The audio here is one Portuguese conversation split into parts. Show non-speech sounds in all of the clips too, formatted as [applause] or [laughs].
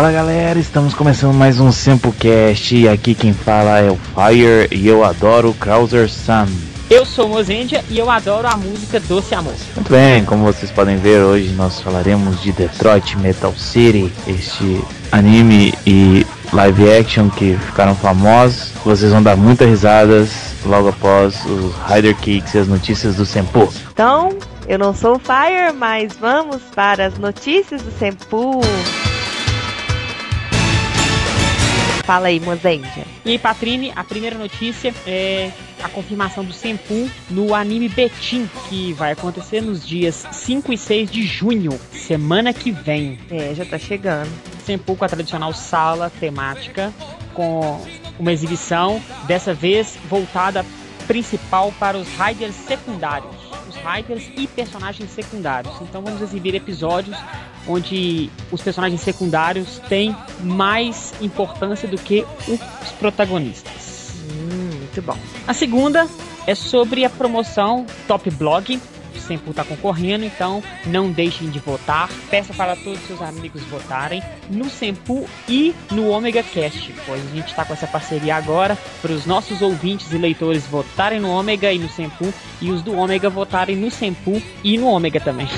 Fala galera, estamos começando mais um Samplecast e aqui quem fala é o Fire e eu adoro Krauser Sun. Eu sou o Mozendia e eu adoro a música Doce Amor. Muito bem, como vocês podem ver, hoje nós falaremos de Detroit Metal City, este anime e live action que ficaram famosos. Vocês vão dar muitas risadas logo após os Rider Kicks e as notícias do Senpu. Então, eu não sou o Fire, mas vamos para as notícias do Senpu. Fala aí, Mozendia. E Patrine, a primeira notícia é a confirmação do Senpu no anime Betim, que vai acontecer nos dias 5 e 6 de junho, semana que vem. É, já tá chegando. Senpu com a tradicional sala temática, com uma exibição, dessa vez voltada principal para os riders secundários. Os e personagens secundários. Então vamos exibir episódios onde os personagens secundários têm mais importância do que os protagonistas. Hum, muito bom. A segunda é sobre a promoção Top Blog. O Sempo está concorrendo, então não deixem de votar. Peça para todos os seus amigos votarem no Sempu e no Omega Cast, pois a gente está com essa parceria agora para os nossos ouvintes e leitores votarem no Omega e no Sempu e os do Omega votarem no Sempu e no Omega também.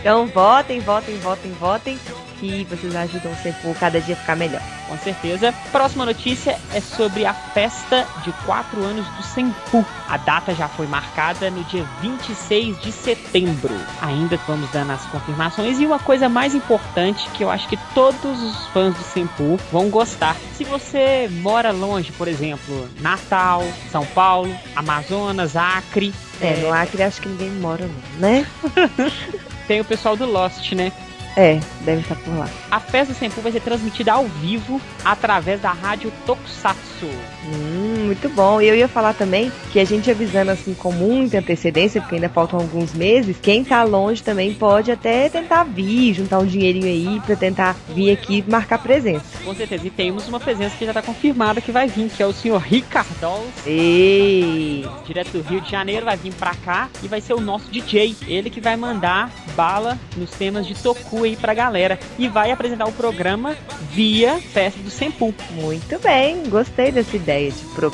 Então votem, votem, votem, votem, que vocês ajudam o Senpu cada dia a ficar melhor. Com certeza. Próxima notícia é sobre a festa de 4 anos do Senpu. A data já foi marcada no dia 26 de setembro. Ainda vamos dando as confirmações. E uma coisa mais importante que eu acho que todos os fãs do Senpu vão gostar. Se você mora longe, por exemplo, Natal, São Paulo, Amazonas, Acre. É, no Acre acho que ninguém mora não, né? [laughs] Tem o pessoal do Lost, né? É, deve estar por lá. A festa do Senpu vai ser transmitida ao vivo através da rádio Tokusatsu. Hum, muito bom. E eu ia falar também que a gente avisando assim com muita antecedência, porque ainda faltam alguns meses, quem tá longe também pode até tentar vir, juntar um dinheirinho aí pra tentar vir aqui marcar presença. Com certeza. E temos uma presença que já tá confirmada que vai vir, que é o senhor Ricardol, Ei! direto do Rio de Janeiro, vai vir pra cá e vai ser o nosso DJ. Ele que vai mandar bala nos temas de Toku aí pra galera. E vai apresentar o programa via festa do Senpu. Muito bem, gostei dessa ideia de programa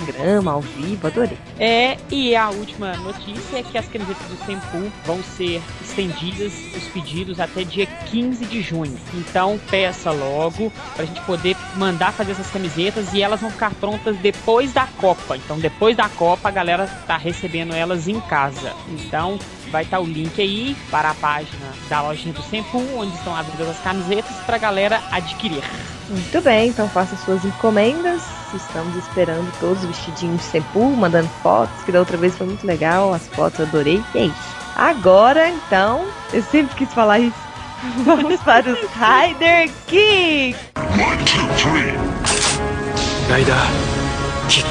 ao vivo, adorei. É, e a última notícia é que as camisetas do Senpu vão ser estendidas, os pedidos, até dia 15 de junho. Então peça logo pra gente poder mandar fazer essas camisetas e elas vão ficar prontas depois da Copa. Então depois da Copa a galera tá recebendo elas em casa. Então vai estar o link aí para a página da lojinha do Senpu, onde estão abridas as camisetas pra galera adquirir. Muito bem, então faça suas encomendas. Estamos esperando todos vestidinhos de Senpu, mandando fotos, que da outra vez foi muito legal, as fotos eu adorei. E é isso. Agora, então, eu sempre quis falar isso. [laughs] Vamos para os Rider Kick! One, two, three. Rider kick.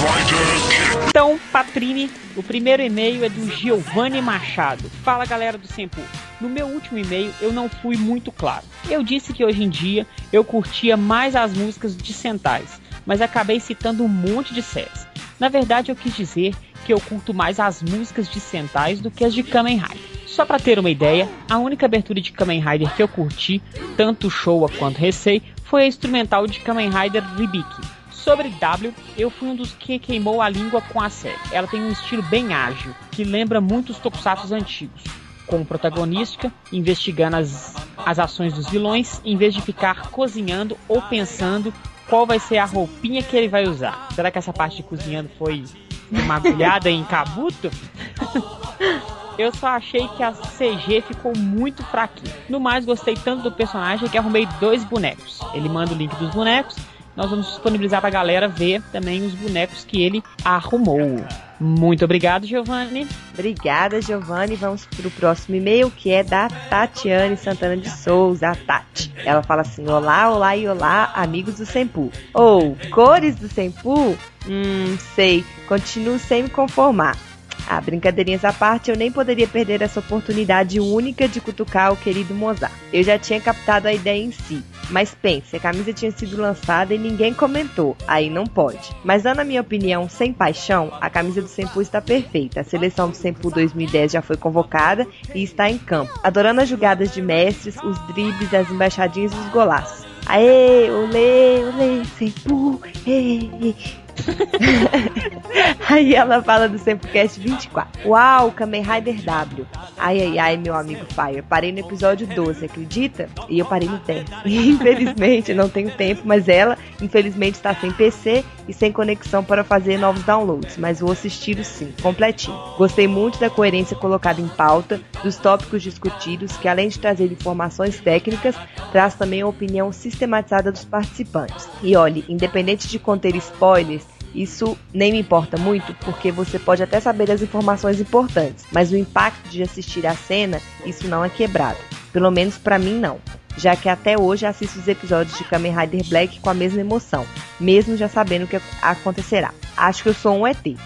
Rider kick. Então, Patrine, o primeiro e-mail é do Giovanni Machado. Fala galera do Sempu. No meu último e-mail eu não fui muito claro. Eu disse que hoje em dia eu curtia mais as músicas de Sentais, mas acabei citando um monte de séries. Na verdade eu quis dizer que eu curto mais as músicas de Sentais do que as de Kamen Rider. Só pra ter uma ideia, a única abertura de Kamen Rider que eu curti, tanto Showa quanto Heisei, foi a instrumental de Kamen Rider Ribiki. Sobre W, eu fui um dos que queimou a língua com a série. Ela tem um estilo bem ágil, que lembra muito os tokusatsu antigos, com protagonista investigando as, as ações dos vilões, em vez de ficar cozinhando ou pensando qual vai ser a roupinha que ele vai usar. Será que essa parte de cozinhando foi uma agulhada em Kabuto? [laughs] Eu só achei que a CG ficou muito fraquinha. No mais, gostei tanto do personagem que arrumei dois bonecos. Ele manda o link dos bonecos. Nós vamos disponibilizar pra galera ver também os bonecos que ele arrumou. Muito obrigado, Giovanni. Obrigada, Giovanni. Vamos pro próximo e-mail, que é da Tatiane Santana de Souza, a Tati. Ela fala assim: Olá, olá e olá, amigos do Sempu. Ou, cores do Sempu? Hum, sei. Continuo sem me conformar. Ah, brincadeirinhas à parte, eu nem poderia perder essa oportunidade única de cutucar o querido Mozart. Eu já tinha captado a ideia em si, mas pense, a camisa tinha sido lançada e ninguém comentou, aí não pode. Mas dando a minha opinião sem paixão, a camisa do Senpu está perfeita. A seleção do Senpu 2010 já foi convocada e está em campo, adorando as jogadas de mestres, os dribles, as embaixadinhas e os golaços. Aê, olê, olê, Senpu, ei, [laughs] Aí ela fala do Sempocast 24. Uau, Kamen Rider W. Ai, ai, ai, meu amigo Fire. Parei no episódio 12, acredita? E eu parei no 10. [laughs] infelizmente, não tenho tempo, mas ela, infelizmente, está sem PC e sem conexão para fazer novos downloads. Mas vou assistir sim, completinho. Gostei muito da coerência colocada em pauta, dos tópicos discutidos, que além de trazer informações técnicas, traz também a opinião sistematizada dos participantes. E olhe, independente de conter spoilers, isso nem me importa muito, porque você pode até saber as informações importantes, mas o impacto de assistir a cena, isso não é quebrado. Pelo menos para mim não, já que até hoje assisto os episódios de Kamen Rider Black com a mesma emoção, mesmo já sabendo o que acontecerá. Acho que eu sou um ET.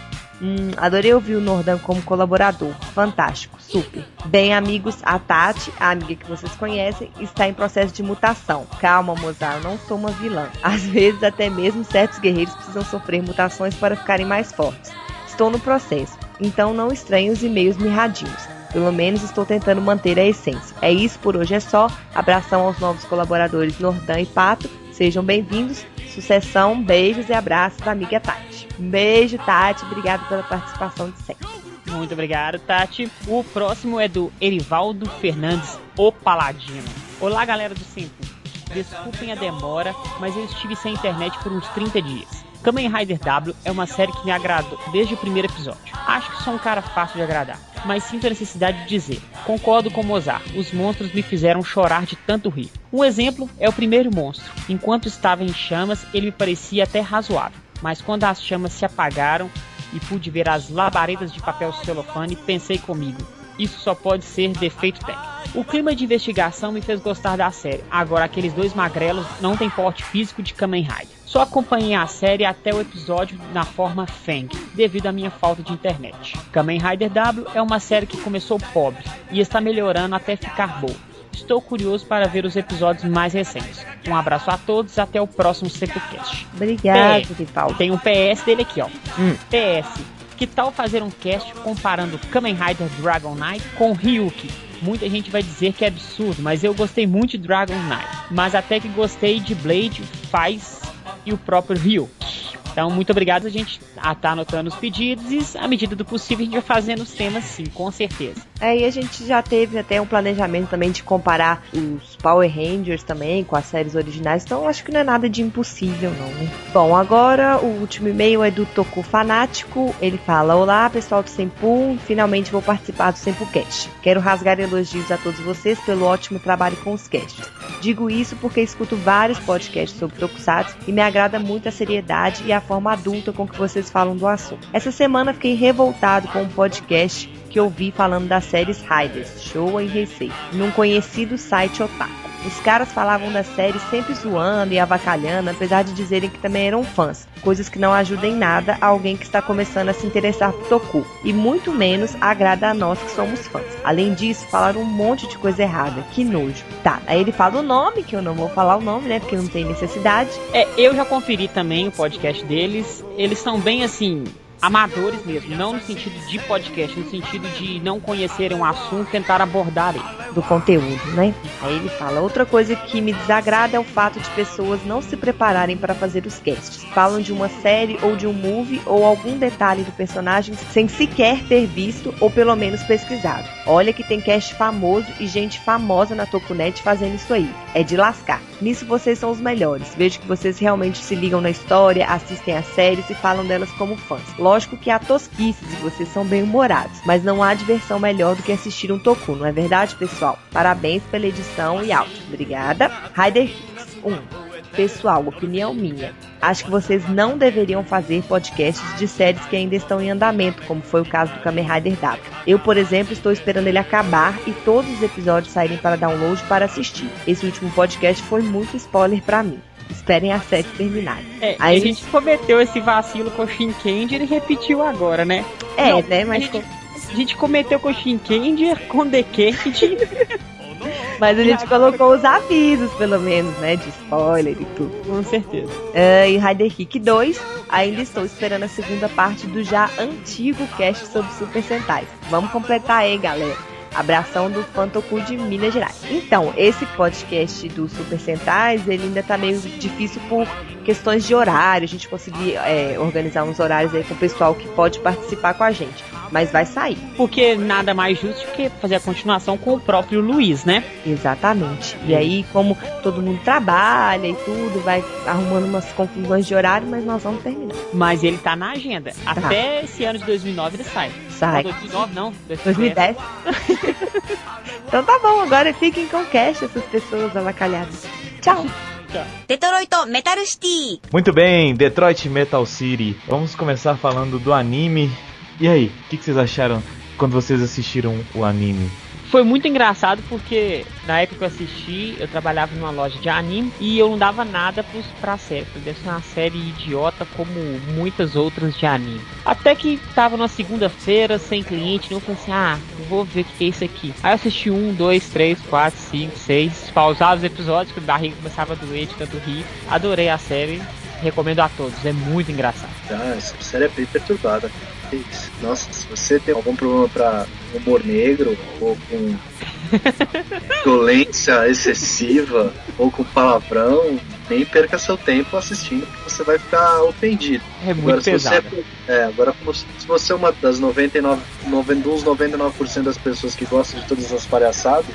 Hum, adorei ouvir o Nordan como colaborador. Fantástico, super. Bem, amigos, a Tati, a amiga que vocês conhecem, está em processo de mutação. Calma, Mozart, eu não sou uma vilã. Às vezes, até mesmo certos guerreiros precisam sofrer mutações para ficarem mais fortes. Estou no processo, então não estranhe os e-mails mirradinhos. Pelo menos estou tentando manter a essência. É isso por hoje é só. Abração aos novos colaboradores Nordan e Pato. Sejam bem-vindos. Sucessão, beijos e abraços da amiga Tati. Um beijo, Tati. Obrigado pela participação de sempre. Muito obrigado, Tati. O próximo é do Erivaldo Fernandes, o Paladino. Olá, galera do Simpo. Desculpem a demora, mas eu estive sem internet por uns 30 dias. Kamen Rider W é uma série que me agradou desde o primeiro episódio. Acho que sou um cara fácil de agradar, mas sinto a necessidade de dizer: concordo com Mozart, os monstros me fizeram chorar de tanto rir. Um exemplo é o primeiro monstro. Enquanto estava em chamas, ele me parecia até razoável, mas quando as chamas se apagaram e pude ver as labaredas de papel celofane, pensei comigo: isso só pode ser defeito técnico. O clima de investigação me fez gostar da série. Agora, aqueles dois magrelos não têm porte físico de Kamen Rider. Só acompanhei a série até o episódio na forma Fang, devido à minha falta de internet. Kamen Rider W é uma série que começou pobre e está melhorando até ficar boa. Estou curioso para ver os episódios mais recentes. Um abraço a todos e até o próximo Sepulcast. Obrigado, Paulo. Tem um PS dele aqui, ó. Hum. PS. Que tal fazer um cast comparando Kamen Rider Dragon Knight com Ryuki? Muita gente vai dizer que é absurdo, mas eu gostei muito de Dragon Knight. Mas até que gostei de Blade, Faz e o próprio Ryu. Então, muito obrigado. A gente tá anotando os pedidos e, à medida do possível, a gente vai fazendo os temas, sim, com certeza. É, e a gente já teve até um planejamento também de comparar os Power Rangers também com as séries originais, então acho que não é nada de impossível, não. Né? Bom, agora o último e-mail é do Toku Fanático. Ele fala: Olá, pessoal do Sempu, finalmente vou participar do SempuCast. Quero rasgar elogios a todos vocês pelo ótimo trabalho com os casts. Digo isso porque escuto vários podcasts sobre Tokusatsu e me agrada muito a seriedade e a forma adulta com que vocês falam do assunto. Essa semana fiquei revoltado com um podcast que ouvi falando das séries Riders, Showa e Heisei, num conhecido site otaku. Os caras falavam da série sempre zoando e avacalhando, apesar de dizerem que também eram fãs, coisas que não ajudam em nada a alguém que está começando a se interessar por Toku, e muito menos agrada a nós que somos fãs. Além disso, falaram um monte de coisa errada, que nojo. Tá, aí ele fala o nome, que eu não vou falar o nome, né, porque não tem necessidade. É, eu já conferi também o podcast deles, eles são bem assim, amadores mesmo, não no sentido de podcast, no sentido de não conhecerem um assunto, tentar abordar ele. Do conteúdo, né? Aí ele fala: outra coisa que me desagrada é o fato de pessoas não se prepararem para fazer os casts. Falam de uma série ou de um movie ou algum detalhe do personagem sem sequer ter visto ou pelo menos pesquisado. Olha que tem cast famoso e gente famosa na Tokunet fazendo isso aí. É de lascar. Nisso vocês são os melhores. Vejo que vocês realmente se ligam na história, assistem as séries e falam delas como fãs. Lógico que há tosquices e vocês são bem humorados, mas não há diversão melhor do que assistir um Toku, não é verdade, pessoal? Parabéns pela edição e áudio. Obrigada. Rider Hicks 1. Pessoal, opinião minha. Acho que vocês não deveriam fazer podcasts de séries que ainda estão em andamento, como foi o caso do Kamen Rider W. Eu, por exemplo, estou esperando ele acabar e todos os episódios saírem para download para assistir. Esse último podcast foi muito spoiler para mim. Esperem a série terminar. É, Aí- a gente cometeu esse vacilo com o Shinkenger e repetiu agora, né? É, Não, né? Mas, a, gente, a gente cometeu com o Shinkenger, com The Cage. [laughs] mas a gente colocou os avisos, pelo menos, né? De spoiler e tudo. com certeza. Ah, e Rider Kick 2, ainda estou esperando a segunda parte do já antigo cast sobre Super Sentai. Vamos completar aí, galera. Abração do Fantoku de Minas Gerais. Então, esse podcast do Super Sentais, ele ainda tá meio difícil por questões de horário. A gente conseguir é, organizar uns horários aí com o pessoal que pode participar com a gente. Mas vai sair. Porque nada mais justo que fazer a continuação com o próprio Luiz, né? Exatamente. E aí, como todo mundo trabalha e tudo, vai arrumando umas confusões de horário, mas nós vamos terminar. Mas ele tá na agenda. Até esse ano de 2009 ele sai. Sai. 2009, não. 2010. [laughs] então tá bom, agora fiquem com cash essas pessoas avacalhadas. Tchau. Detroit Metal City. Muito bem, Detroit Metal City. Vamos começar falando do anime. E aí, o que, que vocês acharam quando vocês assistiram o anime? Foi muito engraçado porque na época que eu assisti, eu trabalhava numa loja de anime e eu não dava nada pros, pra série. Deve ser uma série idiota como muitas outras de anime. Até que tava numa segunda-feira, sem cliente, não falei assim, ah, vou ver o que é isso aqui. Aí eu assisti um, dois, três, quatro, cinco, seis, pausava os episódios, que a barriga começava a doer de tanto rir. Adorei a série, recomendo a todos, é muito engraçado. Ah, essa série é bem perturbada. Nossa, se você tem algum problema pra humor negro, ou com violência excessiva, ou com palavrão, nem perca seu tempo assistindo, porque você vai ficar ofendido. É muito se pesado. você, é, agora como se você é uma das 99, noven- dos 99% das pessoas que gostam de todas as palhaçadas,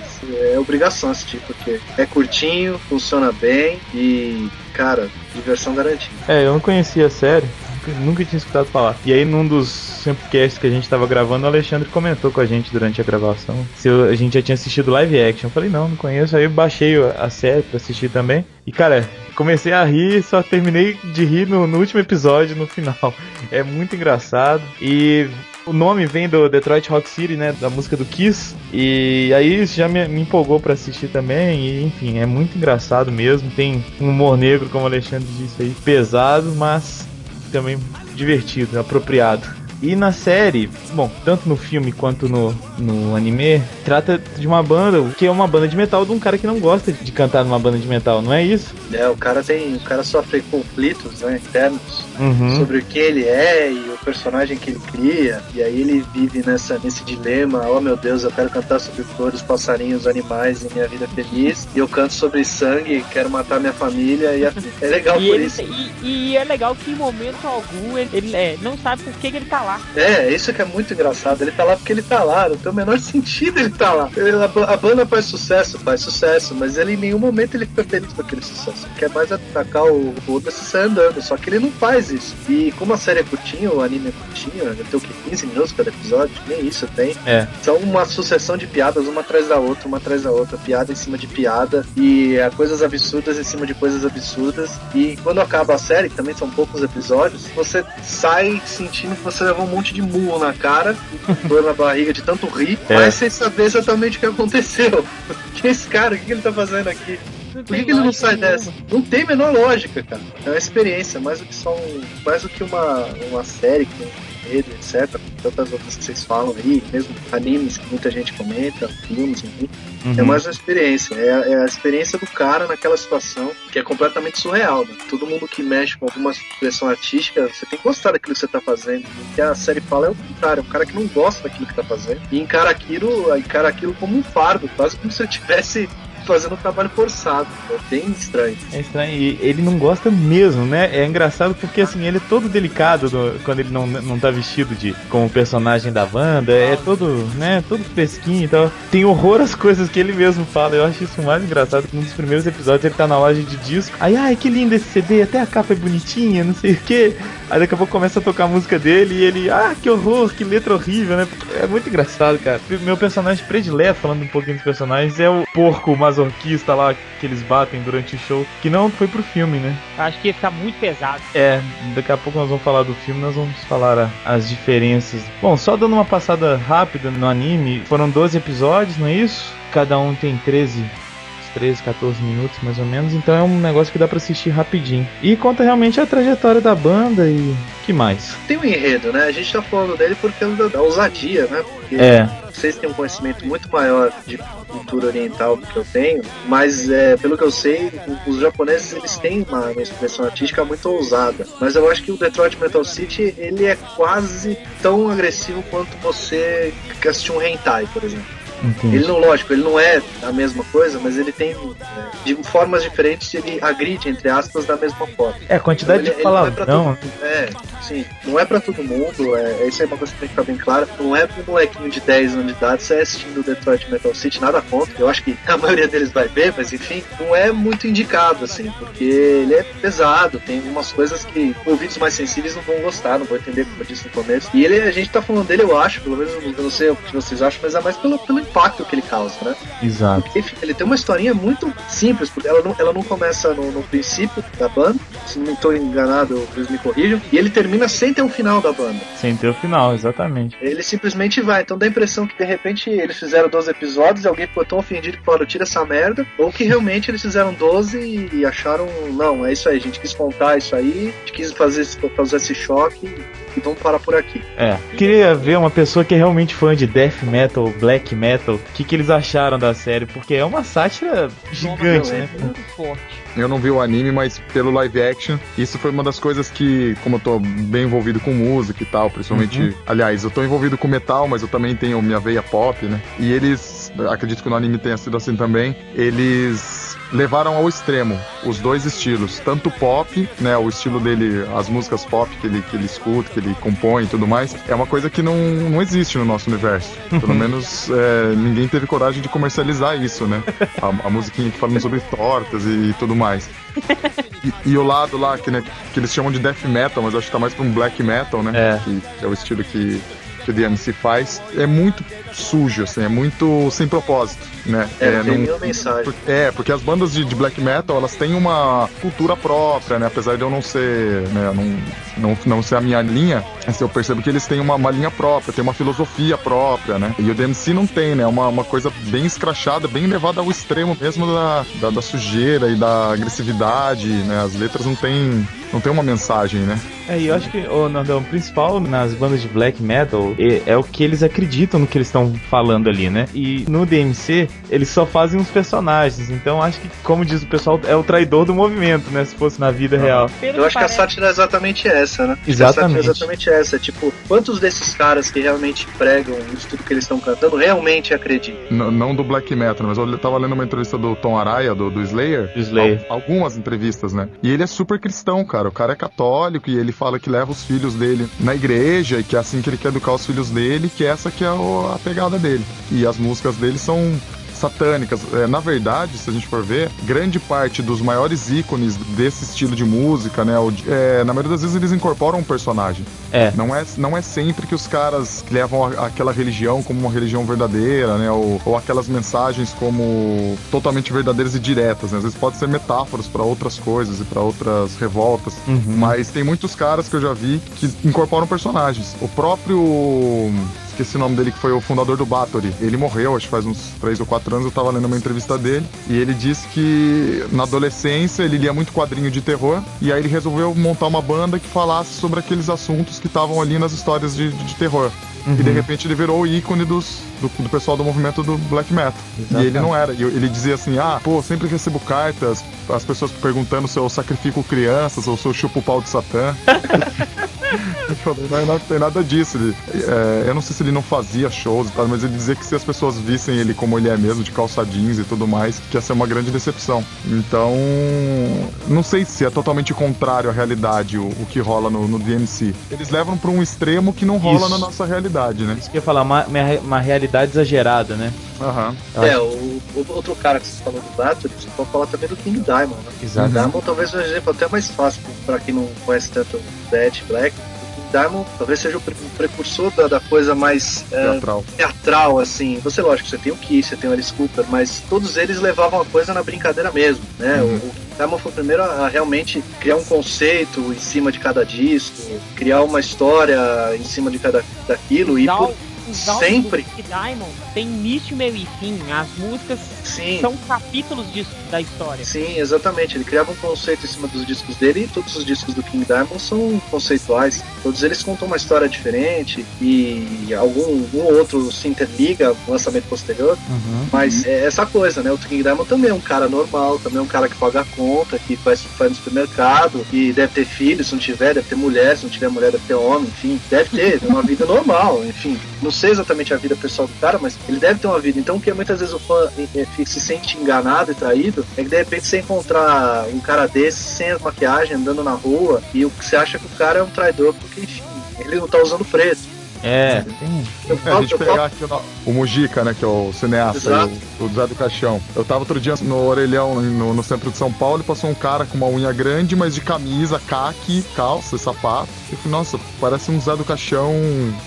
é obrigação assistir, porque é curtinho, funciona bem e, cara, diversão garantida. É, eu não conhecia a série, nunca- nunca tinha escutado falar. E aí, num dos Samplecasts que a gente tava gravando, o Alexandre comentou com a gente durante a gravação se a gente já tinha assistido live action. Eu falei, não, não conheço. Aí eu baixei a série pra assistir também. E cara, comecei a rir, só terminei de rir no, no último episódio, no final. É muito engraçado. E. O nome vem do Detroit Rock City, né? Da música do Kiss. E aí isso já me, me empolgou pra assistir também. E enfim, é muito engraçado mesmo. Tem um humor negro, como o Alexandre disse aí, pesado, mas também divertido, apropriado. E na série, bom, tanto no filme quanto no, no anime, trata de uma banda, que é uma banda de metal de um cara que não gosta de cantar numa banda de metal, não é isso? É, o cara tem. O cara sofre conflitos né, internos Uhum. sobre o que ele é e o personagem que ele cria. E aí ele vive nessa, nesse dilema, oh meu Deus, eu quero cantar sobre flores, passarinhos, animais e minha vida é feliz. E eu canto sobre sangue, quero matar minha família e assim. É legal E, por ele, isso. e, e é legal que em momento algum ele, ele, é, não sabe por que, que ele tá lá. É, isso que é muito engraçado. Ele tá lá porque ele tá lá, não tem o menor [laughs] sentido ele tá lá. Ele- a, a banda faz sucesso, faz sucesso, mas ele em nenhum momento ele fica feliz com aquele sucesso. Ele quer mais atacar o foda-se e sair andando, só que ele não faz isso. E como a série é curtinha, o anime é curtinho, deve ter o que? 15 minutos cada episódio? Nem isso tem. É. São uma sucessão de piadas, uma atrás da outra, uma atrás da outra, piada em cima de piada, e é, coisas absurdas em cima de coisas absurdas. E quando acaba a série, que também são poucos episódios, você sai sentindo que você um monte de murro na cara, dor na barriga de tanto rir, [laughs] É. mas sem saber exatamente o que aconteceu. [laughs] Quem é esse cara? O que que ele tá fazendo aqui? Por que, que ele não sai nenhuma. dessa? Não tem a menor lógica, cara. É uma experiência, mais do que só um, mais do que uma, uma série com enredo, etc. Tantas outras que vocês falam aí, mesmo animes que muita gente comenta, filmes, enfim. É Uhum. mais uma experiência. É, a- é a experiência do cara naquela situação que é completamente surreal. Né? Todo mundo que mexe com alguma expressão artística, você tem que gostar daquilo que você tá fazendo. O que a série fala é o contrário. É um cara que não gosta daquilo que tá fazendo e encara aquilo, encara aquilo como um fardo, quase como se ele estivesse fazendo um trabalho forçado. É bem estranho. É estranho, e ele não gosta mesmo, né? É engraçado porque assim, ele é todo delicado no- quando ele não, não tá vestido de como personagem da banda, é todo, né, todo fresquinho e tal. Tem horror às coisas que ele mesmo fala. Eu acho isso mais engraçado que num dos primeiros episódios ele tá na loja de disco. Aí, ai, que lindo esse CD, até a capa é bonitinha, não sei o que. Aí daqui a pouco começa a tocar a música dele e ele, ah, que horror, que letra horrível, né? É muito engraçado, cara. Meu personagem predileto, falando um pouquinho dos personagens, é o porco masoquista lá que eles batem durante o show, que não foi pro filme, né? Acho que ia ficar muito pesado. É, daqui a pouco nós vamos falar do filme, nós vamos falar as diferenças. Bom, só dando uma passada rápida no anime, foram 12 episódios, não é isso? Cada um tem 13 13, 14 minutos mais ou menos, então é um negócio que dá para assistir rapidinho. E conta realmente a trajetória da banda e que mais? Tem um enredo, né? A gente tá falando dele porque é da ousadia, né? Porque é. Vocês têm um conhecimento muito maior de cultura oriental do que eu tenho, mas é, pelo que eu sei, os japoneses eles têm uma, uma expressão artística muito ousada. Mas eu acho que o Detroit Metal City ele é quase tão agressivo quanto você que assistir um hentai, por exemplo. Entendi. Ele não, lógico, ele não é a mesma coisa, mas ele tem é, de formas diferentes, ele agride, entre aspas, da mesma forma. É, a quantidade então, de palavrão. É, é, sim, não é pra todo mundo, é, isso é uma coisa que tem que ficar bem claro. Não é pro molequinho de 10 anos de idade sair assistindo Detroit Metal City, nada contra. Eu acho que a [laughs] maioria deles vai ver, mas enfim, não é muito indicado, assim, porque ele é pesado, tem algumas coisas que ouvidos mais sensíveis não vão gostar, não vão entender, como eu disse no começo. E ele, a gente tá falando dele, eu acho, pelo menos eu não sei o que vocês acham, mas é mais pelo impacto que ele causa, né? Exato. Ele, ele tem uma historinha muito simples, porque ela não, ela não começa no, no princípio da banda, se não estou enganado, eles me corrijam, e ele termina sem ter o um final da banda. Sem ter o final, exatamente. Ele simplesmente vai, então dá a impressão que de repente eles fizeram 12 episódios e alguém ficou tão ofendido que falou, tira essa merda, ou que realmente eles fizeram 12 e acharam, não, é isso aí, a gente quis contar isso aí, a gente quis fazer, fazer esse choque e vamos parar por aqui. É. Queria ver uma pessoa que é realmente fã de death metal, black metal, o que, que eles acharam da série, porque é uma sátira gigante, né? Muito forte. Eu não vi o anime, mas pelo live action, isso foi uma das coisas que, como eu tô bem envolvido com música e tal, principalmente. Uhum. Aliás, eu tô envolvido com metal, mas eu também tenho minha veia pop, né? E eles, acredito que no anime tenha sido assim também, eles levaram ao extremo os dois estilos, tanto pop, né, o estilo dele, as músicas pop que ele, que ele escuta, que ele compõe e tudo mais, é uma coisa que não, não existe no nosso universo. Pelo [laughs] menos é, ninguém teve coragem de comercializar isso, né? A, a musiquinha que falando sobre tortas e, e tudo mais. E, e, o lado lá, que, né, que eles chamam de death metal, mas acho que tá mais pra um black metal, né? É. Que, que é o estilo que, que o DMC faz, é muito sujo, assim, é muito sem propósito, né? É, é, não, mensagem. é porque as bandas de, de, black metal, elas têm uma cultura própria, né? Apesar de eu não ser, né, não, não, não ser a minha linha, assim, eu percebo que eles têm uma, uma linha própria, tem uma filosofia própria, né? E o DMC não tem, né? Uma, uma coisa bem escrachada, bem levada ao extremo mesmo da, da, da sujeira e da agressividade, né? As letras não tem, não tem uma mensagem, né? É, e eu acho que o Nandão, principal nas bandas de black metal é, é o que eles acreditam no que eles estão falando ali, né? E no DMC, eles só fazem uns personagens. Então acho que, como diz o pessoal, é o traidor do movimento, né? Se fosse na vida real. Eu acho que a sátira é exatamente essa, né? Exatamente. A é exatamente essa. Tipo, quantos desses caras que realmente pregam isso tudo que eles estão cantando realmente acreditam? N não do black metal, mas eu tava lendo uma entrevista do Tom Araya, do, do Slayer. Slayer. Algumas entrevistas, né? E ele é super cristão, cara. O cara é católico e ele fala que leva os filhos dele na igreja e que é assim que ele quer educar os filhos dele, que essa que é a pegada dele. E as músicas dele são satânicas. É, na verdade, se a gente for ver, grande parte dos maiores ícones desse estilo de música, né? É, na maioria das vezes eles incorporam um personagem. É. Não é, não é sempre que os caras levam aquela religião como uma religião verdadeira, né? Ou, ou aquelas mensagens como totalmente verdadeiras e diretas, né? Às vezes pode ser metáforas para outras coisas e para outras revoltas. Uhum. Mas tem muitos caras que eu já vi que incorporam personagens. O próprio esqueci o nome dele, que foi o fundador do Bathory. Ele morreu, acho que faz uns 3 ou 4 anos, eu tava lendo uma entrevista dele, e ele disse que na adolescência ele lia muito quadrinho de terror, e aí ele resolveu montar uma banda que falasse sobre aqueles assuntos que estavam ali nas histórias de, de, de terror. Uhum. E de repente ele virou o ícone dos, do, do pessoal do movimento do black metal. Exatamente. E ele não era. Ele dizia assim: ah, pô, sempre recebo cartas, as pessoas perguntando se eu sacrifico crianças ou se eu chupo o pau de Satã. [laughs] não, não tem nada disso. Ele, é, eu não sei se ele não fazia shows e tal, mas ele dizia que se as pessoas vissem ele como ele é mesmo, de calça jeans e tudo mais, que ia ser uma grande decepção. Então, não sei se é totalmente contrário à realidade o, o que rola no, no DMC. Eles levam para um extremo que não rola Isso. na nossa realidade, né? Isso que eu ia falar, uma, uma realidade exagerada, né? Aham. Uhum. É, o, o, outro cara que você falou do Bathory, você pode falar também do King Diamond, né? Exato. King Diamond talvez seja um exemplo até mais fácil para quem não conhece tanto Dead Black Diamond talvez seja o precursor da, da coisa mais é, teatral. teatral, assim. Você, lógico, você tem o Kiss, você tem o Alice Cooper, mas todos eles levavam a coisa na brincadeira mesmo, né? Uhum. O, o Diamond foi o primeiro a, a realmente criar um conceito em cima de cada disco, criar uma história em cima de cada daquilo e por, Sempre. Diamond tem início, meio e fim. As músicas Sim. são capítulos disso, da história. Sim, exatamente. Ele criava um conceito em cima dos discos dele e todos os discos do King Diamond são conceituais. Todos eles contam uma história diferente e algum um ou outro se interliga no lançamento posterior. Uhum. Mas é essa coisa, né? O King Diamond também é um cara normal, também é um cara que paga a conta, que faz, faz no supermercado, e deve ter filhos, se não tiver, deve ter mulher, se não tiver mulher, deve ter homem, enfim, deve ter, é uma vida [laughs] normal, enfim. Não sei exatamente a vida pessoal do cara, mas ele deve ter uma vida. Então, o que muitas vezes o fã eh, fica- se sente enganado e traído é que de repente você encontrar um cara desse sem as maquiagens, andando na rua, e o- você acha que o cara é um traidor, porque, enfim, ele não tá usando preto. É, tem. Eu É, a gente pegar aqui o, o Mujica, né, que é o cineasta, o, o Zé do Caixão. Eu tava outro dia no Orelhão, no, no centro de São Paulo, e passou um cara com uma unha grande, mas de camisa, caque, calça e sapato. Eu falei, nossa, parece um Zé do Caixão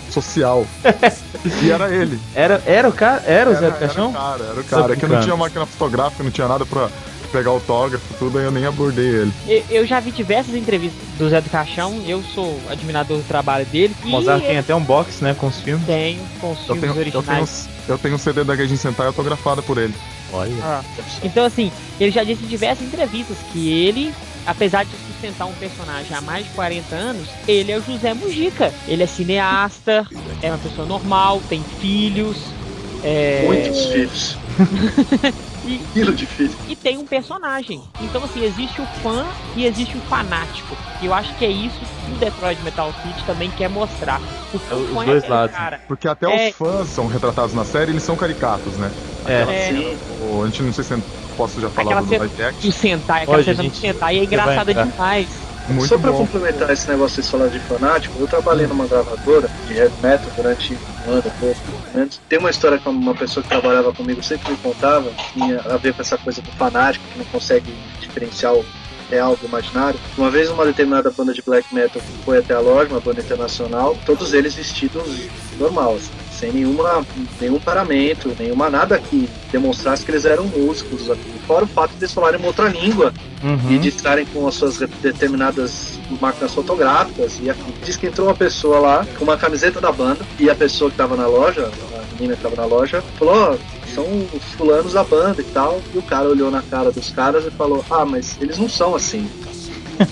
social. [laughs] e era ele. Era, era o cara? Era o Zé Era, do Caixão? Era o cara, era o cara. É que não tinha máquina fotográfica, não tinha nada pra pegar autógrafo, tudo, aí eu nem abordei ele. Eu, eu já vi diversas entrevistas do Zé do Caixão, eu sou admirador do trabalho dele. O Mozart tem até um box, né, com os filmes. tenho com os Eu filmes tenho, eu, tenho, originais. eu tenho um CD da Gaijin Sentai autografado por ele. Olha. Ah. Então, assim, ele já disse em diversas entrevistas que ele, apesar de sustentar um personagem há mais de 40 anos, ele é o José Mujica. Ele é cineasta, é uma pessoa normal, tem filhos. É... Muitos filhos. [laughs] E, Quilo de filhos. e tem um personagem. Então, assim, existe o fã e existe o fanático. E eu acho que é isso que o Detroit Metal City também quer mostrar. Porque É, o os fã dois aquele lados. cara. Porque até É. os fãs são retratados na série, eles são caricatos, né? É. É. O- a gente não sei se eu posso já falar Aquela do cena live action. do Sentai, aquela cena do. Sentai é engraçada entrar. demais. Muito Só pra bom. complementar esse negócio vocês falaram de fanático, eu trabalhei numa gravadora de heavy metal durante um ano e pouco. Antes, tem uma história que uma pessoa que trabalhava comigo sempre me contava, tinha a ver com essa coisa do fanático, que não consegue diferenciar o real do imaginário. Uma vez uma determinada banda de black metal foi até a loja, uma banda internacional, todos eles vestidos normal, assim, sem nenhuma, nenhum paramento, nenhuma nada que demonstrasse que eles eram músicos. Fora o fato de eles falarem uma outra língua Uhum. e de estarem com as suas determinadas máquinas fotográficas. E aqui diz que entrou uma pessoa lá com uma camiseta da banda e a pessoa que estava na loja, a menina que estava na loja, falou: "Ó, são os fulanos da banda e tal. E o cara olhou na cara dos caras e falou: Ah, mas eles não são assim.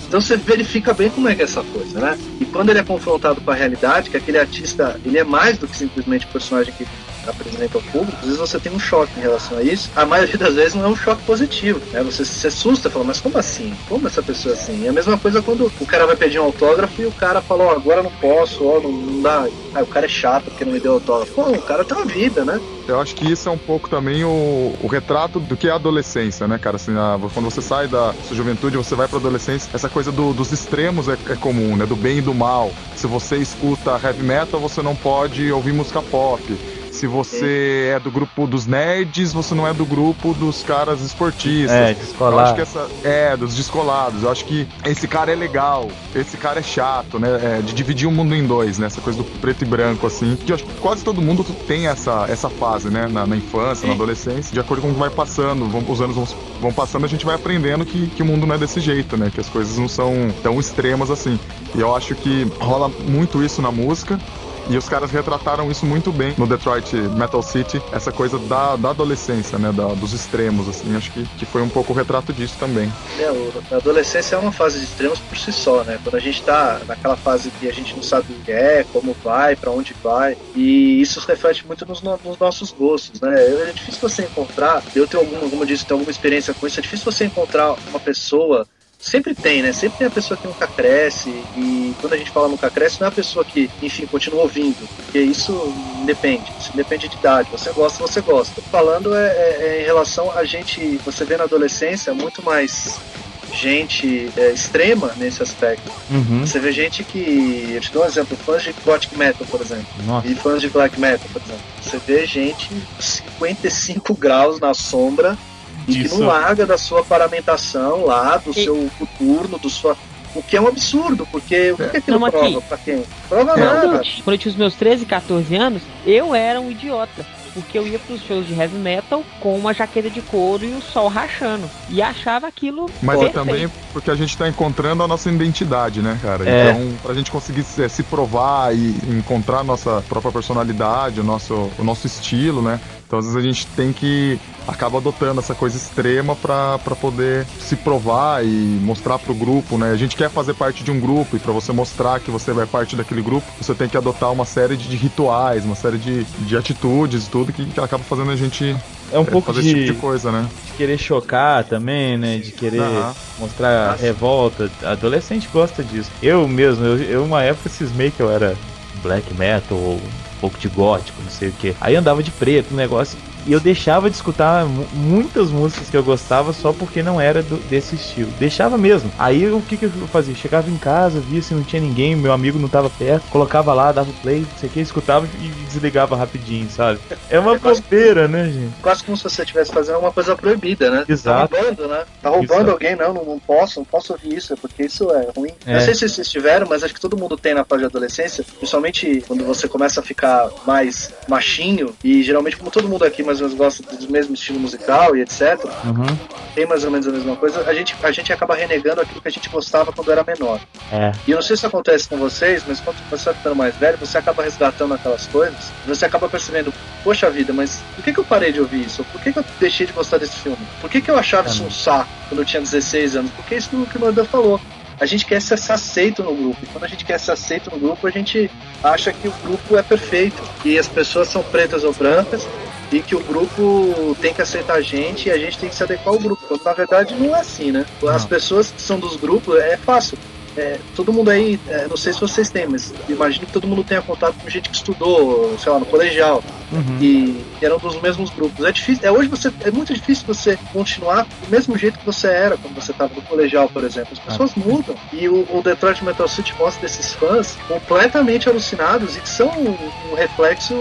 Então você verifica bem como é que é essa coisa, né? E quando ele é confrontado com a realidade, que aquele artista ele é mais do que simplesmente personagem que apresenta ao público, às vezes você tem um choque em relação a isso. A maioria das vezes não é um choque positivo, né? Você se assusta, fala, mas como assim? Como essa pessoa é assim? E a mesma coisa quando o cara vai pedir um autógrafo e o cara fala, ó, agora não posso, ó, não, não dá. Ah, o cara é chato porque não me deu autógrafo. Pô, o cara tem uma vida, né? Eu acho que isso é um pouco também o, o retrato do que é a adolescência, né, cara? Assim, a- quando você sai da sua juventude, você vai pra adolescência, essa coisa do- dos extremos é, é comum, né? Do bem e do mal. Se você escuta heavy metal, você não pode ouvir música pop. Se você é do grupo dos nerds, você não é do grupo dos caras esportistas. É, Eu acho que essa. É, dos descolados. Eu acho que esse cara é legal, esse cara é chato, né? É, de dividir o mundo em dois, né? Essa coisa do preto e branco, assim. Que eu acho que quase todo mundo tem essa, essa fase, né? Na, na infância, na adolescência. De acordo com o que vai passando, vão, os anos vão, vão passando, a gente vai aprendendo que, que o mundo não é desse jeito, né? Que as coisas não são tão extremas assim. E eu acho que rola muito isso na música. E os caras retrataram isso muito bem no Detroit Metal City, essa coisa da, da adolescência, né? Da- dos extremos, assim. Acho que, que foi um pouco o retrato disso também. É, a adolescência é uma fase de extremos por si só, né? Quando a gente tá naquela fase que a gente não sabe o que é, como vai, pra onde vai, e isso reflete muito nos, no- nos nossos gostos, né? É difícil você encontrar, eu tenho alguma, eu disse, tenho alguma experiência com isso, é difícil você encontrar uma pessoa Sempre tem, né? Sempre tem a pessoa que nunca cresce, e quando a gente fala nunca cresce, não é a pessoa que, enfim, continua ouvindo, porque isso depende, isso depende de idade. Você gosta, você gosta. Falando é, é- é em relação a gente, você vê na adolescência muito mais gente é, extrema nesse aspecto. Uhum. Você vê gente que, eu te dou um exemplo, fãs de gothic metal, por exemplo, Nossa. e fãs de black metal, por exemplo. Você vê gente 55 graus na sombra e que não larga da sua paramentação lá, do E- seu coturno, do sua. O que é um absurdo, porque o que, que aquilo Não, mas prova aqui- pra quem? Prova Quando eu, nada. ti- quando eu tinha os meus 13, 14 anos, eu era um idiota. porque eu ia pros shows de heavy metal com uma jaqueta de couro e o sol rachando. E achava aquilo. Mas é perfeito. também porque a gente tá encontrando a nossa identidade, né, cara? É. Então, pra gente conseguir se, se provar e encontrar a nossa própria personalidade, o nosso, o nosso estilo, né? Então, às vezes a gente tem que acaba adotando essa coisa extrema pra pra poder se provar e mostrar pro grupo, né? A gente quer fazer parte de um grupo e pra você mostrar que você é parte daquele grupo, você tem que adotar uma série de, de rituais, uma série de, de atitudes e tudo que, que acaba fazendo a gente É um é, pouco de, esse tipo de coisa, né? de querer chocar também, né? De querer Aham. mostrar Nossa. revolta. Adolescente gosta disso. Eu mesmo, eu, eu uma época cismei que eu era black metal ou pouco de gótico, não sei o que. Aí andava de preto, um negócio. E eu deixava de escutar mu- muitas músicas que eu gostava só porque não era do- desse estilo. Deixava mesmo. Aí o que, que eu fazia? Chegava em casa, via se não tinha ninguém, meu amigo não tava perto, colocava lá, dava play, não sei o que, escutava e desligava rapidinho, sabe? [laughs] É uma É bobeira, né, gente? Quase como se você estivesse fazendo uma coisa proibida, né? Exato. Tá roubando, né? Tá roubando Exato. alguém, não, não, não posso, não posso ouvir isso, porque isso é ruim. É. Não sei se vocês tiveram, mas acho que todo mundo tem na fase de adolescência, principalmente quando você começa a ficar mais machinho, e geralmente, como todo mundo aqui mais ou menos gosta do mesmo estilo musical e etc., Uhum. tem mais ou menos a mesma coisa, a gente, a gente acaba renegando aquilo que a gente gostava quando era menor. É. E eu não sei se acontece com vocês, mas quando você vai ficando mais velho, você acaba resgatando aquelas coisas, você acaba percebendo, poxa vida, mas por que, que eu parei de ouvir isso? Por que, que eu deixei de gostar desse filme? Por que, que eu achava isso um saco quando eu tinha 16 anos? Porque é isso que o Nordan falou. A gente quer ser aceito no grupo. E quando a gente quer ser aceito no grupo, a gente acha que o grupo é perfeito. Que as pessoas são pretas ou brancas e que o grupo tem que aceitar a gente e a gente tem que se adequar ao grupo. Quando na verdade não é assim, né? As pessoas que são dos grupos, é fácil. É, todo mundo aí, é, não sei se vocês têm, mas imagino que todo mundo tenha contato com gente que estudou, sei lá, no colegial Uhum. e eram dos mesmos grupos. É difícil, é hoje você é muito difícil você continuar do mesmo jeito que você era quando você estava no colegial, por exemplo. As pessoas mudam. E o, o Detroit Metal City mostra esses fãs completamente alucinados e que são um, um reflexo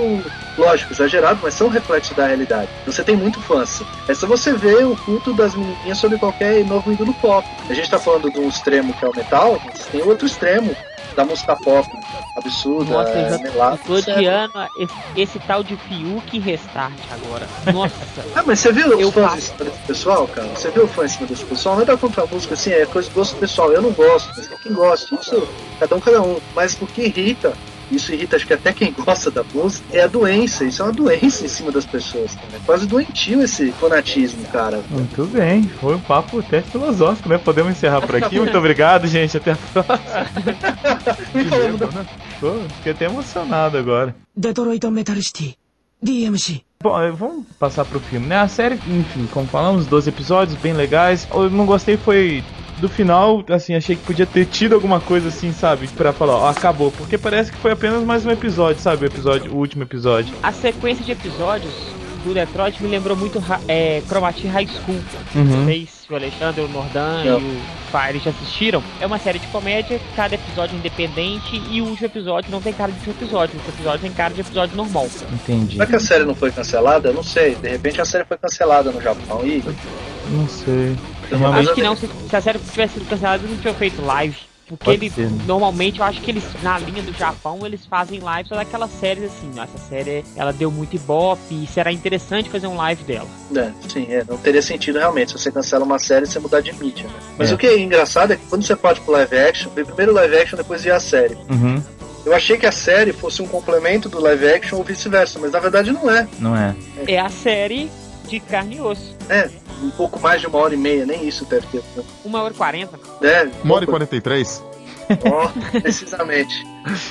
lógico, exagerado, mas são um reflexo da realidade. Você tem muito fãs. É só você ver o culto das menininhas sobre qualquer novo ídolo pop. A gente tá falando de um extremo que é o metal, mas tem outro extremo da música pop absurda, Nossa, odiando esse, esse tal de Fiuk Restart agora. Nossa. [laughs] Ah, mas você viu Eu os fãs em cima desse pessoal, cara? Você viu o fã em cima desse pessoal? Não é da contra a música, assim, é coisa de gosto pessoal. Eu não gosto, mas tem quem gosta. Isso, cada um, cada um. Mas o que irrita, isso irrita acho que até quem gosta da música, é a doença. Isso é uma doença em cima das pessoas, cara. É quase doentio esse fanatismo, cara. Muito bem, foi um papo até filosófico, né? Podemos encerrar por aqui. Muito obrigado, gente. Até a próxima. Me falando, [laughs] Pô, fiquei até emocionado agora. Detroit Metal City. DMC. Bom, eh, vamos passar pro filme, né? A série, enfim, como falamos, 12 episódios bem legais. Eu não gostei foi do final, assim, achei que podia ter tido alguma coisa assim, sabe? Pra falar, ó, acabou. Porque parece que foi apenas mais um episódio, sabe? O episódio, o último episódio. A sequência de episódios do Detroit me lembrou muito é, Chromati High School. Uhum. Se o Alexandre, o Nordan Não. e o Fire já assistiram. É uma série de comédia, cada episódio é independente e o último episódio não tem cara de último episódio. O último episódio tem cara de episódio normal. Entendi. Será que a série não foi cancelada? Eu não sei. De repente a série foi cancelada no Japão. E Não sei. Uma Acho que não, se, se a série tivesse sido cancelada, eles não tinham feito live. Porque Pode ele, ser, né? normalmente, eu acho que eles, na linha do Japão, eles fazem live só daquelas séries assim. Essa série, ela deu muito ibope e será interessante fazer um live dela. É, sim, é, não teria sentido realmente se você cancela uma série você mudar de mídia, né? Mas É. o que é engraçado é que quando você parte pro live action, vem primeiro o live action, depois vem a série. Uhum. Eu achei que a série fosse um complemento do live action ou vice-versa, mas na verdade não é. Não é. É a série de carne e osso. É, um pouco mais de uma hora e meia, nem isso deve ter. Uma hora e quarenta. Deve. Uma hora e pouco- 43? Ó, precisamente.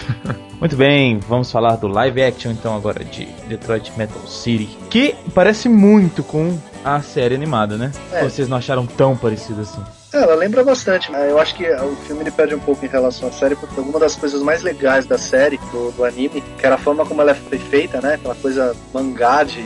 [laughs] Muito bem, vamos falar do live action então agora de Detroit Metal City, que parece muito com a série animada, né? É. Vocês não acharam tão parecido assim? É, ela lembra bastante. né? Eu acho que o filme ele perde um pouco em relação à série, porque alguma das coisas mais legais da série, do, do anime, que era a forma como ela foi feita, né? Aquela coisa mangá de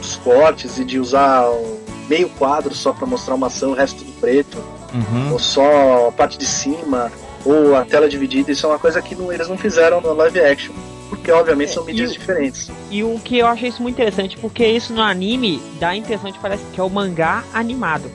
os cortes e de usar o meio quadro só pra mostrar uma ação, o resto tudo preto. Uhum. ou só a parte de cima, ou a tela dividida, isso é uma coisa que não- eles não fizeram no live action. Porque, obviamente, são É, mídias e diferentes. E o que eu achei isso muito interessante, porque isso no anime dá a impressão de que parece que é o mangá animado.